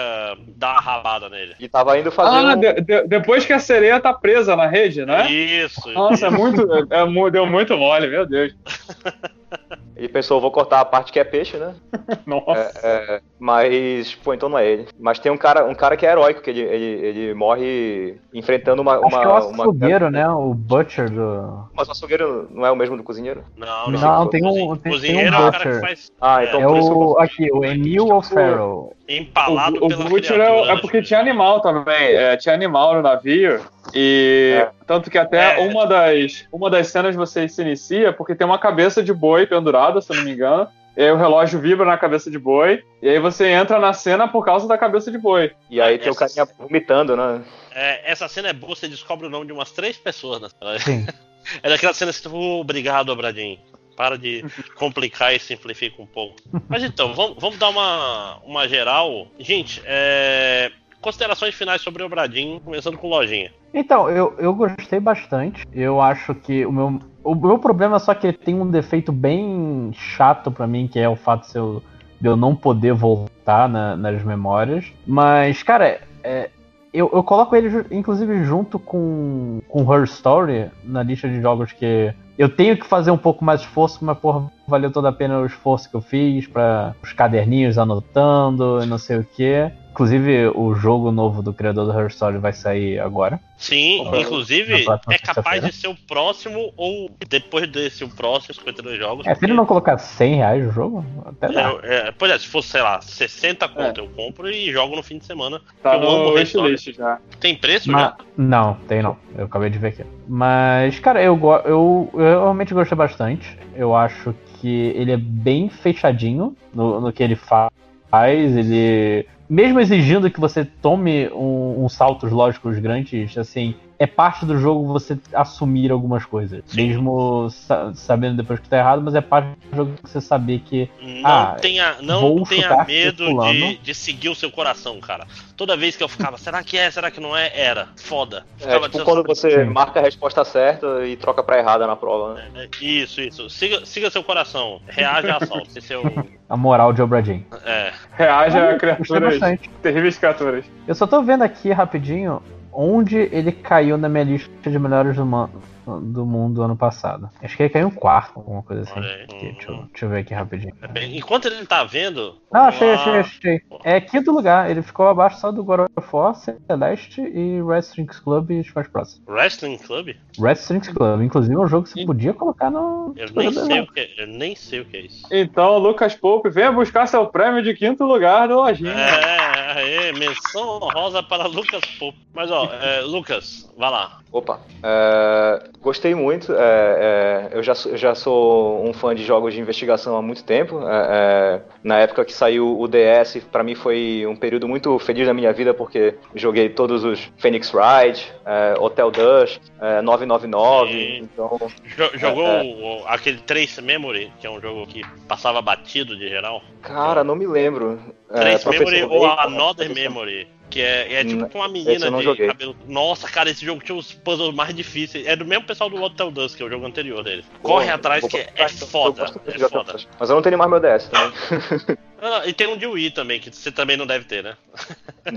dá uma rabada nele. E tava indo fazer Ah, um... de- de- depois que a sereia tá presa na rede, né? Isso. Nossa, é muito. É, mu- deu muito mole, meu Deus. <laughs> Ele pensou, vou cortar a parte que é peixe, né? <laughs> Nossa. É, mas, pô, então não é ele. Mas tem um cara, um cara que é heróico, que ele, ele, ele morre enfrentando uma. Acho que é o uma, uma açougueiro, né? O Butcher do. Mas o açougueiro não é o mesmo do cozinheiro? Não, Não, não. tem um- tem- tem cozinheiro um é o cara que butcher. faz Ah, então É por isso que eu o. Aqui, o Emil O'Farrell. Empalado O, o pela Butcher é, criatura, é né? porque tinha animal também. é, tinha animal no navio. E É. tanto que até É. uma, das, uma das cenas você se inicia porque tem uma cabeça de boi pendurada, se eu não me engano. E aí o relógio vibra na cabeça de boi. E aí você entra na cena por causa da cabeça de boi. E aí tem o carinha vomitando, né? É, essa cena é boa, você descobre o nome de umas três pessoas. Né? Sim. <laughs> É daquela cena que você fala, obrigado, Obradinho. Para de complicar e simplifica um pouco. Mas então, vamos, vamos dar uma, uma geral. Gente, é, considerações finais sobre o Obradinho, começando com lojinha. Então, eu, eu gostei bastante. Eu acho que o meu, o meu problema é só que ele tem um defeito bem chato pra mim, que é o fato de eu, de eu não poder voltar na- nas memórias. Mas, cara, é, eu, eu coloco ele, inclusive, junto com, com Her Story na lista de jogos que eu tenho que fazer um pouco mais de esforço, mas, porra, valeu toda a pena o esforço que eu fiz para os caderninhos anotando e não sei o que. Inclusive, o jogo novo do criador do Her Story vai sair agora. Sim, Na inclusive, é capaz de ser o próximo, ou depois desse, o próximo 52 jogos. É, se ele não colocar 100 reais no jogo, até dá. É, é, pois é, se fosse, sei lá, 60 conto, eu compro e jogo no fim de semana. Tá Eu amo no Her Story. wishlist já. Tem preço Mas- já? não, tem não. Eu acabei de ver aqui. Mas, cara, eu, eu, eu realmente gostei bastante. Eu acho que ele é bem fechadinho no, no que ele fa- faz. Ele. Mesmo exigindo que você tome um- uns saltos lógicos grandes, assim, é parte do jogo você assumir algumas coisas. Sim. Mesmo sa- sabendo depois que tá errado, mas é parte do jogo você saber que Não Ah, tenha, não tenha medo de, de seguir o seu coração, cara. Toda vez que eu ficava, será que é, será que não é? Era. Foda. É Ficava tipo dizendo, quando você Sim. marca a resposta certa e troca pra errada na prova, né? é, Isso, isso. Siga, siga seu coração. Reage a assalto. Esse é o. <laughs> a moral de Obradinho. É. Reage a criaturas. Terríveis criaturas. Eu só tô vendo aqui rapidinho onde ele caiu na minha lista de melhores man- do mundo ano passado. Acho que ele caiu em quarto, alguma coisa assim. Deixa, eu, deixa eu ver aqui rapidinho. É Enquanto ele tá vendo. Não, achei, achei, achei. É quinto lugar. Ele ficou abaixo só do God of War, Celeste e Wrestling Club e Smash Bros. Wrestling Club? Wrestling Club, inclusive, é um jogo que você podia colocar no. Eu nem sei o que é, eu nem sei o que é isso. Então, Lucas Pope, venha buscar seu prêmio de quinto lugar do Lojinha. É, aê, menção honrosa para Lucas Pope. Mas ó, é, Lucas, vai lá. Opa, é, gostei muito. é, é, eu, já, sou- eu já sou um fã de jogos de investigação há muito tempo. é, é, na época que saiu o DS, pra mim foi um período muito feliz na minha vida, porque joguei todos os Phoenix Wright, é, Hotel Dust, é, 999. Sim. Então, Jo- Jogou É, aquele Trace Memory, que é um jogo que passava batido de geral? cara, não me lembro. É, Trace Memory ou Another Memory. Que é, é tipo Hum, com uma menina de joguei. cabelo. Nossa, cara, esse jogo tinha os puzzles mais difíceis. É do mesmo pessoal do Hotel Dust, que é o jogo anterior dele. Corre Pô, atrás que é foda. É foda. Mas eu não tenho mais meu DS também. <laughs> Ah, e tem um de Wii também, que você também não deve ter, né?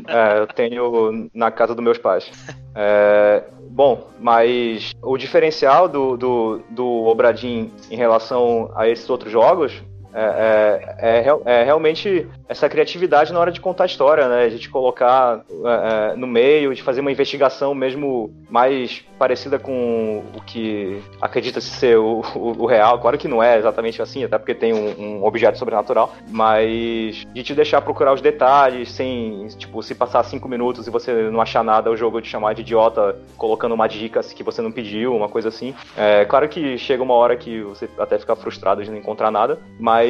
É, eu tenho na casa dos meus pais. É, bom, mas o diferencial do, do, do Obradin em relação a esses outros jogos é, é, é, é, realmente essa criatividade na hora de contar a história, né? A gente colocar é, é, no meio, de fazer uma investigação mesmo mais parecida com o que acredita-se ser o, o, o, real. Claro que não é exatamente assim, até porque tem um, um, objeto sobrenatural, mas de te deixar procurar os detalhes sem, tipo, se passar cinco minutos e você não achar nada, o jogo te chamar de idiota colocando uma dica que você não pediu, uma coisa assim. É claro que chega uma hora que você até fica frustrado de não encontrar nada, mas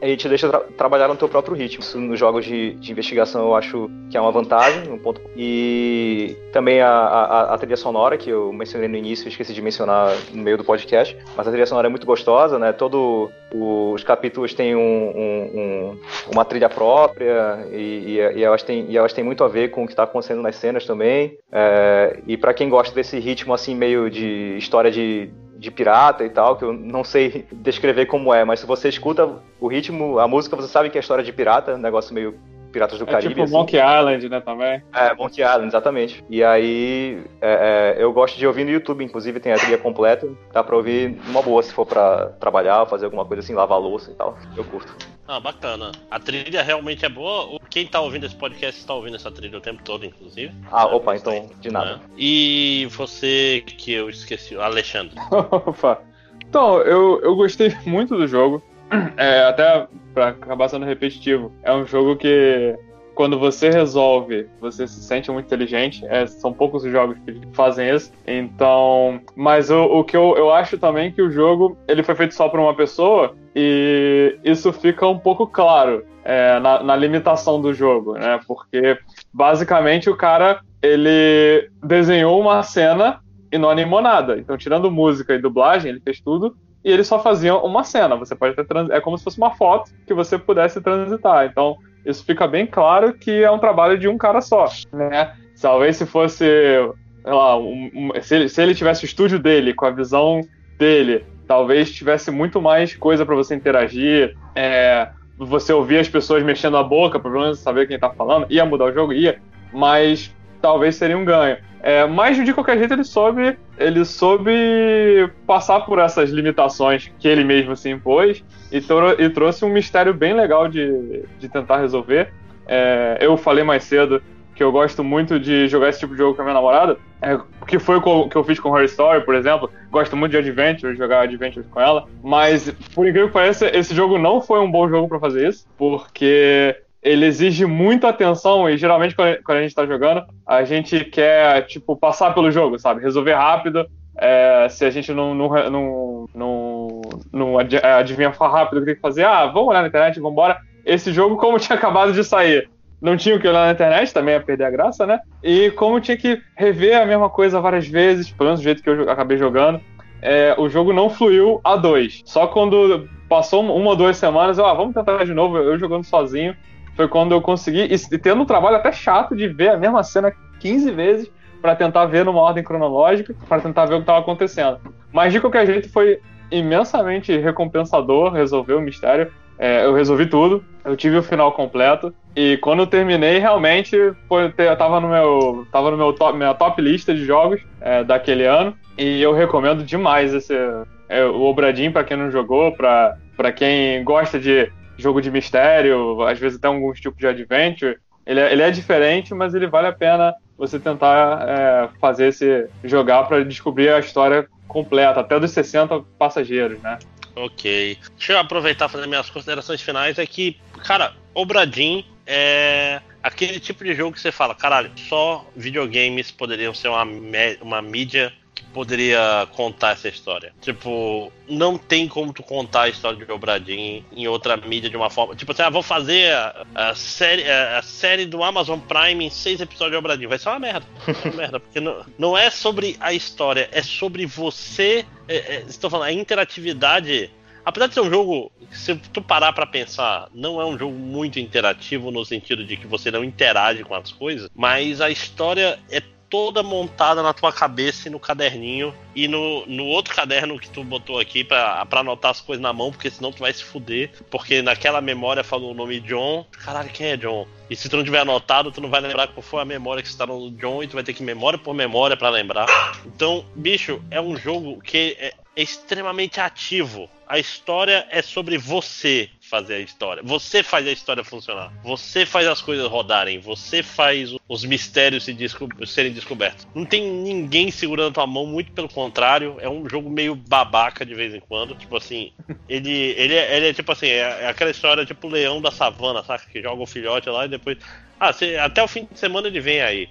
ele te deixa tra trabalhar no teu próprio ritmo. Isso nos jogos de, de, investigação eu acho que é uma vantagem, um ponto. E também a, a, a, trilha sonora, que eu mencionei no início, esqueci de mencionar no meio do podcast, mas a trilha sonora é muito gostosa, né? Todos os capítulos têm um, um, um, uma trilha própria e, e, e, elas têm, e elas têm muito a ver com o que está acontecendo nas cenas também. É, e para quem gosta desse ritmo assim meio de história de de pirata e tal, que eu não sei <laughs> descrever como é, mas se você escuta o ritmo, a música, você sabe que é história de pirata, um negócio meio Piratas do é Caribe. Tipo assim. Monkey Island, né, também? É, Monkey Island, exatamente. E aí, é, é, eu gosto de ouvir no YouTube, inclusive tem a trilha completa, dá pra ouvir uma boa se for pra trabalhar, fazer alguma coisa assim, lavar louça e tal. Eu curto. Ah, bacana. A trilha realmente é boa. Quem tá ouvindo esse podcast está ouvindo essa trilha o tempo todo, inclusive. Ah, é, opa, então, de nada. Né? E você, que eu esqueci, Alexandre. <laughs> Opa. Então, eu, eu gostei muito do jogo. <clears throat> É, até para acabar sendo repetitivo, é um jogo que quando você resolve, você se sente muito inteligente. É, são poucos os jogos que fazem isso. Então, mas o, o que eu, eu acho também que o jogo ele foi feito só para uma pessoa e isso fica um pouco claro é, na, na, limitação do jogo, né? Porque basicamente o cara ele desenhou uma cena e não animou nada. Então, tirando música e dublagem, ele fez tudo e ele só fazia uma cena. Você pode ter trans... é como se fosse uma foto que você pudesse transitar. Então, isso fica bem claro que é um trabalho de um cara só, né? Talvez se fosse, lá, um, um, se, ele, se ele tivesse o estúdio dele, com a visão dele, talvez tivesse muito mais coisa para você interagir, é, você ouvir as pessoas mexendo a boca, pelo menos saber quem tá falando, ia mudar o jogo, ia, mas talvez seria um ganho. É, mas de qualquer jeito ele soube, ele soube passar por essas limitações que ele mesmo se impôs e, e trouxe um mistério bem legal de, de tentar resolver. É, eu falei mais cedo que eu gosto muito de jogar esse tipo de jogo com a minha namorada, é, que foi o que eu fiz com Horror Story, por exemplo. Gosto muito de Adventure, jogar Adventure com ela. Mas, por incrível que pareça, esse jogo não foi um bom jogo para fazer isso, porque ele exige muita atenção e geralmente quando a gente tá jogando, a gente quer, tipo, passar pelo jogo, sabe? Resolver rápido. É, se a gente não, não, não, não, não adivinha rápido o que tem que fazer, ah, vamos olhar na internet, vamos embora. Esse jogo, como tinha acabado de sair, não tinha o que olhar na internet, também ia perder a graça, né? E como tinha que rever a mesma coisa várias vezes, pelo menos do jeito que eu acabei jogando, é, o jogo não fluiu a dois. Só quando passou uma ou duas semanas, eu, ah, vamos tentar de novo, eu jogando sozinho, foi quando eu consegui, e tendo um trabalho até chato de ver a mesma cena 15 vezes para tentar ver numa ordem cronológica, para tentar ver o que estava acontecendo. Mas de qualquer jeito foi imensamente recompensador resolver o mistério. É, eu resolvi tudo, eu tive o final completo. E quando eu terminei, realmente foi, eu tava no meu, tava no meu top, minha top lista de jogos é, daquele ano. E eu recomendo demais esse é, o Obradinho para quem não jogou, para quem gosta de jogo de mistério, às vezes até alguns tipos de adventure. Ele é, ele é diferente, mas ele vale a pena você tentar é, fazer esse jogar para descobrir a história completa, até dos 60 passageiros, né? Ok. Deixa eu aproveitar e fazer minhas considerações finais. É que, cara, Obradin é aquele tipo de jogo que você fala, caralho, só videogames poderiam ser uma, uma mídia poderia contar essa história. Tipo, não tem como tu contar a história de Obradin em outra mídia de uma forma. Tipo assim, ah, vou fazer a, a série, a, a, série do Amazon Prime em seis episódios de Obradin. Vai ser uma merda. uma <laughs> merda, porque não, não é sobre a história, é sobre você. É, é, estou falando, a interatividade apesar de ser um jogo, se tu parar para pensar, não é um jogo muito interativo no sentido de que você não interage com as coisas, mas a história é toda montada na tua cabeça e no caderninho. E no, no outro caderno que tu botou aqui pra, anotar as coisas na mão, porque senão tu vai se fuder. Porque naquela memória falou o nome John. Caralho, quem é John? E se tu não tiver anotado, tu não vai lembrar qual foi a memória que está no John e tu vai ter que memória por memória para lembrar. Então, bicho, é um jogo que é, é extremamente ativo. A história é sobre você. Fazer a história. Você faz a história funcionar. Você faz as coisas rodarem. Você faz os mistérios se desco serem descobertos. Não tem ninguém segurando tua mão, muito pelo contrário. É um jogo meio babaca de vez em quando. Tipo assim, ele, ele, é, ele é tipo assim, é, é aquela história tipo leão da savana, saca? Que joga o filhote lá e depois. Ah, você, até o fim de semana ele vem aí.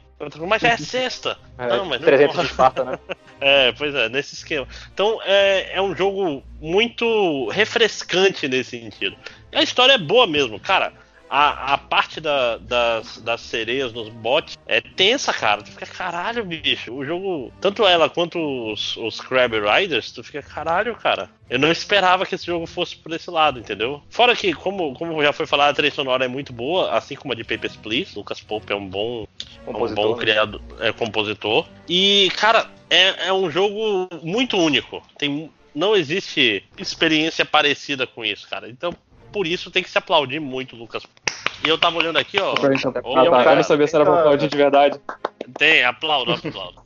Mas já é sexta. É, não, mas não 300 de Esparta, né? <laughs> É, pois é, nesse esquema. Então é, é um jogo muito refrescante nesse sentido. A história é boa mesmo, cara. A, a parte da- das, das sereias nos bots é tensa, cara. Tu fica caralho, bicho. O jogo, tanto ela quanto os, os Crab Riders, tu fica caralho, cara. Eu não esperava que esse jogo fosse por esse lado, entendeu? Fora que, como, como já foi falado, a trilha sonora é muito boa, assim como a de Papers, Please. Lucas Pope é um bom é um Compositor, bom né? criado, é, compositor. E, cara, é, é um jogo muito único. Tem, não existe experiência parecida com isso, cara. Então, por isso tem que se aplaudir muito, Lucas. E eu tava olhando aqui, ó. Ô, Ah, tá. cara, Eu não sabia se era pra aplaudir de verdade. Tem, aplaudo, aplaudo.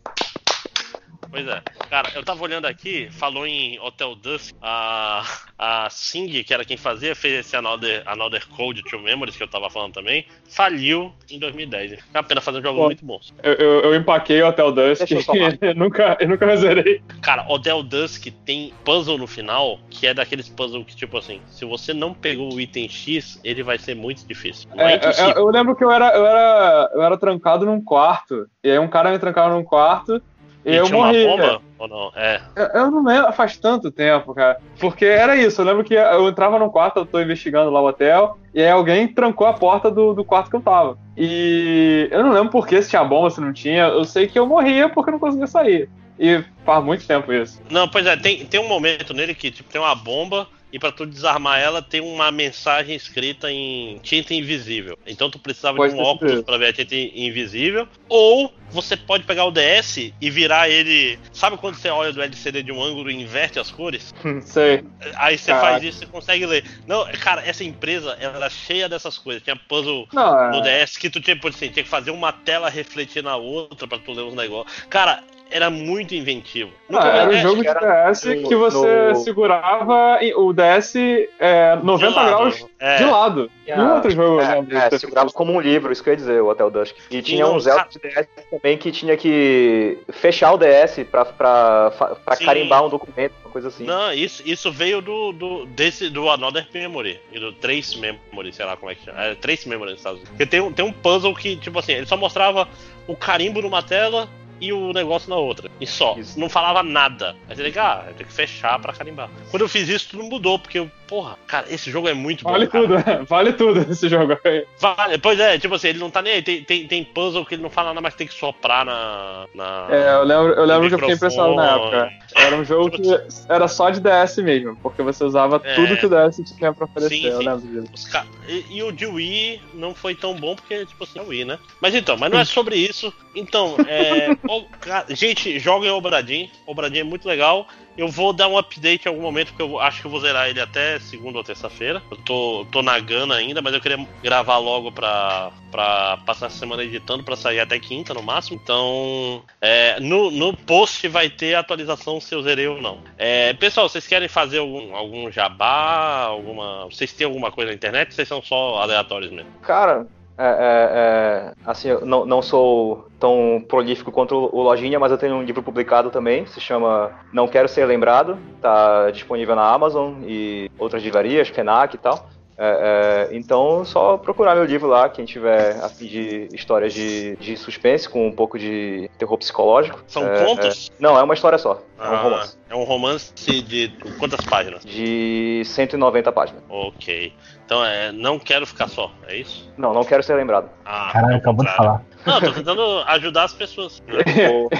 Pois é. Cara, eu tava olhando aqui, falou em Hotel Dusk, a, a Sing, que era quem fazia, fez esse Another, Another Code to Memories, que eu tava falando também, faliu em 2010. É uma pena fazer um jogo Pô. muito bom. Eu, eu, eu empaquei o Hotel Dusk eu <laughs> falar. e nunca, eu nunca zerei. Cara, Hotel Dusk tem puzzle no final, que é daqueles puzzles que, tipo assim, se você não pegou o item X, ele vai ser muito difícil. É, É, eu, eu lembro que eu era, eu, era, eu era trancado num quarto. E aí um cara me trancava num quarto e, E eu tinha morri. uma bomba ou não? É. Eu, eu não lembro, faz tanto tempo, cara. Porque era isso, eu lembro que eu entrava num quarto, eu tô investigando lá o hotel, e aí alguém trancou a porta do, do quarto que eu tava. E eu não lembro por que se tinha bomba, se não tinha. Eu sei que eu morria porque eu não conseguia sair. E faz muito tempo isso. Não, pois é, tem, tem um momento nele que tipo, tem uma bomba e pra tu desarmar ela tem uma mensagem escrita em tinta invisível. Então tu precisava Pode de um óculos pra ver a tinta invisível. Ou você pode pegar o DS e virar ele. Sabe quando você olha do LCD de um ângulo e inverte as cores? <laughs> Sei. Aí você Caraca. faz isso e consegue ler. Não, cara, essa empresa ela era cheia dessas coisas. Tinha puzzle Não, no é. DS que tu tinha, por assim, tinha que fazer uma tela refletir na outra pra tu ler os negócios. Cara, era muito inventivo. Não, era um jogo de DS no- que você no- segurava o DS é, 90 de lado. graus É. de lado. Tinha- Nenhum outro jogo É, lembro é, segurava como um livro, isso que eu ia dizer, o Hotel Dusk. E tinha não, um Zelda de DS também que tinha que fechar o DS pra, pra, pra Sim. carimbar um documento, uma coisa assim. Não, isso, isso veio do, do, desse, do Another Memory. E do Trace Memory, sei lá como é que chama. É Trace Memory nos Estados Unidos. Porque tem, um- tem um puzzle que, tipo assim, ele só mostrava o carimbo numa tela e o negócio na outra. E só. Isso. Não falava nada. Aí você tem que, ah, tem que fechar pra carimbar. Quando eu fiz isso, tudo mudou, porque eu, porra, cara, esse jogo é muito bom. Vale cara. tudo, vale tudo esse jogo. Vale, pois é, tipo assim, ele não tá nem aí. Tem, tem, tem puzzle que ele não fala nada, mas tem que soprar na. na É, eu lembro, eu lembro que eu fiquei impressionado na época. Era um jogo que era só de DS mesmo, porque você usava É. tudo que o DS tinha pra oferecer. Sim, eu lembro disso. Ca- e, e o de Wii não foi tão bom porque, tipo assim, é Wii, né? Mas então, mas não é sobre isso. Então, é. <laughs> o- ca- gente, joguem Obradin. Obradin é muito legal. Eu vou dar um update em algum momento, porque eu acho que eu vou zerar ele até segunda ou terça-feira. Eu tô, tô na gana ainda, mas eu queria gravar logo pra, pra passar essa semana editando pra sair até quinta no máximo. Então, é, no, no post vai ter a atualização se eu zerei ou não. É, pessoal, vocês querem fazer algum, algum jabá? Alguma. Vocês têm alguma coisa na internet? Vocês são só aleatórios mesmo? Cara, é, é, é, assim, eu não, não sou tão prolífico quanto o Lojinha, mas eu tenho um livro publicado também, se chama Não Quero Ser Lembrado, tá disponível na Amazon e outras livrarias, Fenac e tal. É, é, então, só procurar meu livro lá, quem tiver a de histórias de, de suspense com um pouco de terror psicológico. São É, contos? é- não, é uma história só. É um Ah, romance. É um romance de quantas páginas? De 190 páginas. Ok. Então é. Não quero ficar só, é isso? Não, não quero ser lembrado. Ah, Caralho, acabou de falar. Não, tô tentando ajudar as pessoas. né?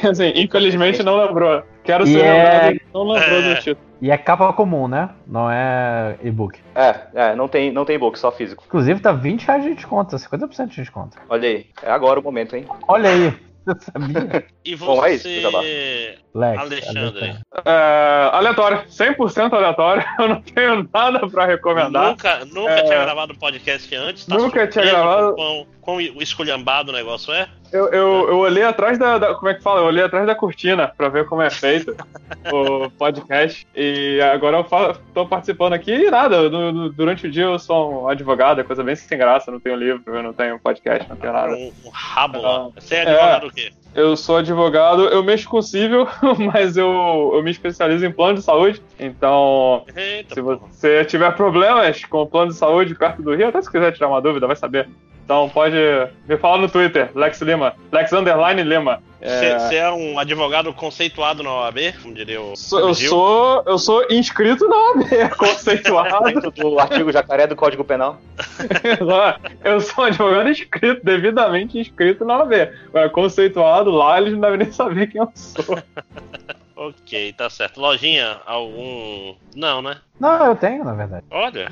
<laughs> assim, infelizmente não lembrou. Quero ser é- lembrado, e não lembrou É. do título. E é capa comum, né? Não é e-book. É, é, não tem, não tem e-book, só físico. Inclusive tá 20 reais de desconto, 50% de desconto. Olha aí, é agora o momento, hein? Olha aí, você sabia? E Bom, é isso, você. Lex. Alexandre. É, aleatório, 100% aleatório. <laughs> Eu não tenho nada pra recomendar. Nunca, nunca É. tinha gravado podcast antes. Tá Nunca tinha gravado. Com quão, quão esculhambado o negócio é? Eu, eu, eu olhei atrás da, da, Como é que fala? Eu olhei atrás da cortina pra ver como é feito o podcast. E agora eu falo, tô participando aqui e nada. No, no, durante o dia eu sou um advogado, é coisa bem sem graça. Não tenho livro, eu não tenho podcast, não tenho nada. Um, um rabo lá. Você é advogado é, o quê? Eu sou advogado, eu mexo com civil, <laughs> mas eu, eu me especializo em plano de saúde. Então, Eita, se você tiver problemas com o plano de saúde perto do Rio, até se quiser tirar uma dúvida, vai saber. Então pode me falar no Twitter, Lex Lima. Lex Underline Lima. Você é... é... um advogado conceituado na OAB, como diria o. Sou, eu, sou, eu sou inscrito na OAB, <laughs> conceituado. Dentro do artigo jacaré do Código Penal. <laughs> eu sou um advogado inscrito, devidamente inscrito na OAB. Conceituado lá, eles não devem nem saber quem eu sou. <laughs> ok, tá certo. Lojinha, algum. Não, né? Não, eu tenho, na verdade. Olha.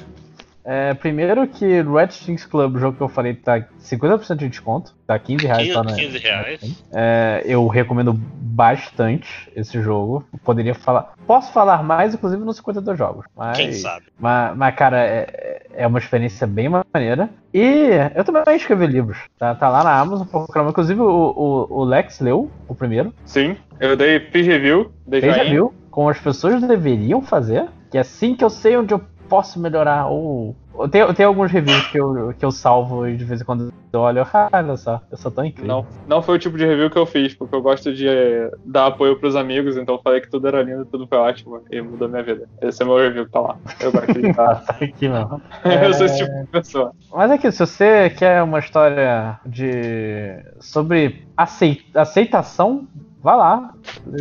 É, primeiro que Red Things Club, o jogo que eu falei, tá 50% de desconto. Tá 15 reais. 15, tá na, 15 reais. É, eu recomendo bastante esse jogo. Poderia falar. Posso falar mais, inclusive, nos 52 jogos. Mas, Quem sabe? Mas, mas cara, é, é uma experiência bem maneira. E eu também escrevi livros. Tá, tá lá na Amazon, Inclusive, o, o, o, Lex leu o primeiro. Sim, eu dei fiz review. Dei fez review, como as pessoas deveriam fazer. Que assim que eu sei onde eu posso melhorar. Ou. Tem, tem alguns reviews que eu, que eu salvo e de vez em quando eu olho, ah, olha só, eu sou tão incrível. Não, não foi o tipo de review que eu fiz, porque eu gosto de dar apoio pros amigos, então eu falei que tudo era lindo, tudo foi ótimo e mudou minha vida. Esse é meu review que tá lá. Eu gosto de <laughs> tá aqui não. <laughs> eu sou esse tipo de pessoa. Mas é que se você quer uma história de. sobre aceitação Vá lá,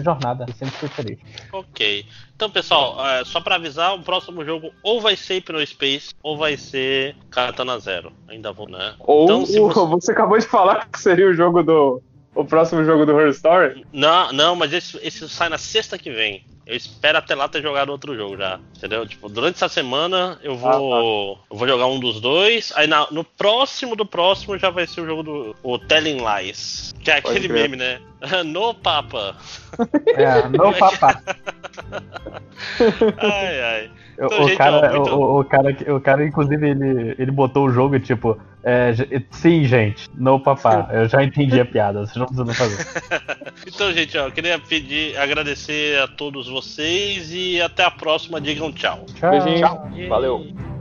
jornada, sempre fui feliz. Ok. Então, pessoal, é, só para avisar, o próximo jogo ou vai ser Hypno Space ou vai ser Katana Zero. Ainda vou, né? Ou então, você... você... acabou de falar que seria o jogo do. O próximo jogo do Her Story? Não, não, mas esse, esse sai na sexta que vem. Eu espero até lá ter jogado outro jogo já. Entendeu? Tipo, durante essa semana eu vou. Ah, tá. Eu vou jogar um dos dois. Aí na, no próximo do próximo já vai ser o jogo do. O Telling Lies. Que é aquele meme, né? <laughs> no Papa. É, no Papa. <laughs> ai, ai. Então, o, gente, cara, ó, muito... o, o, cara, o cara, inclusive, ele, ele botou o jogo tipo. É, sim, gente, no papá. Eu já entendi a piada, vocês não precisam fazer. <laughs> então, gente, ó, eu queria pedir, agradecer a todos vocês e até a próxima. Digam tchau. Tchau. Beijinho. Tchau. Valeu.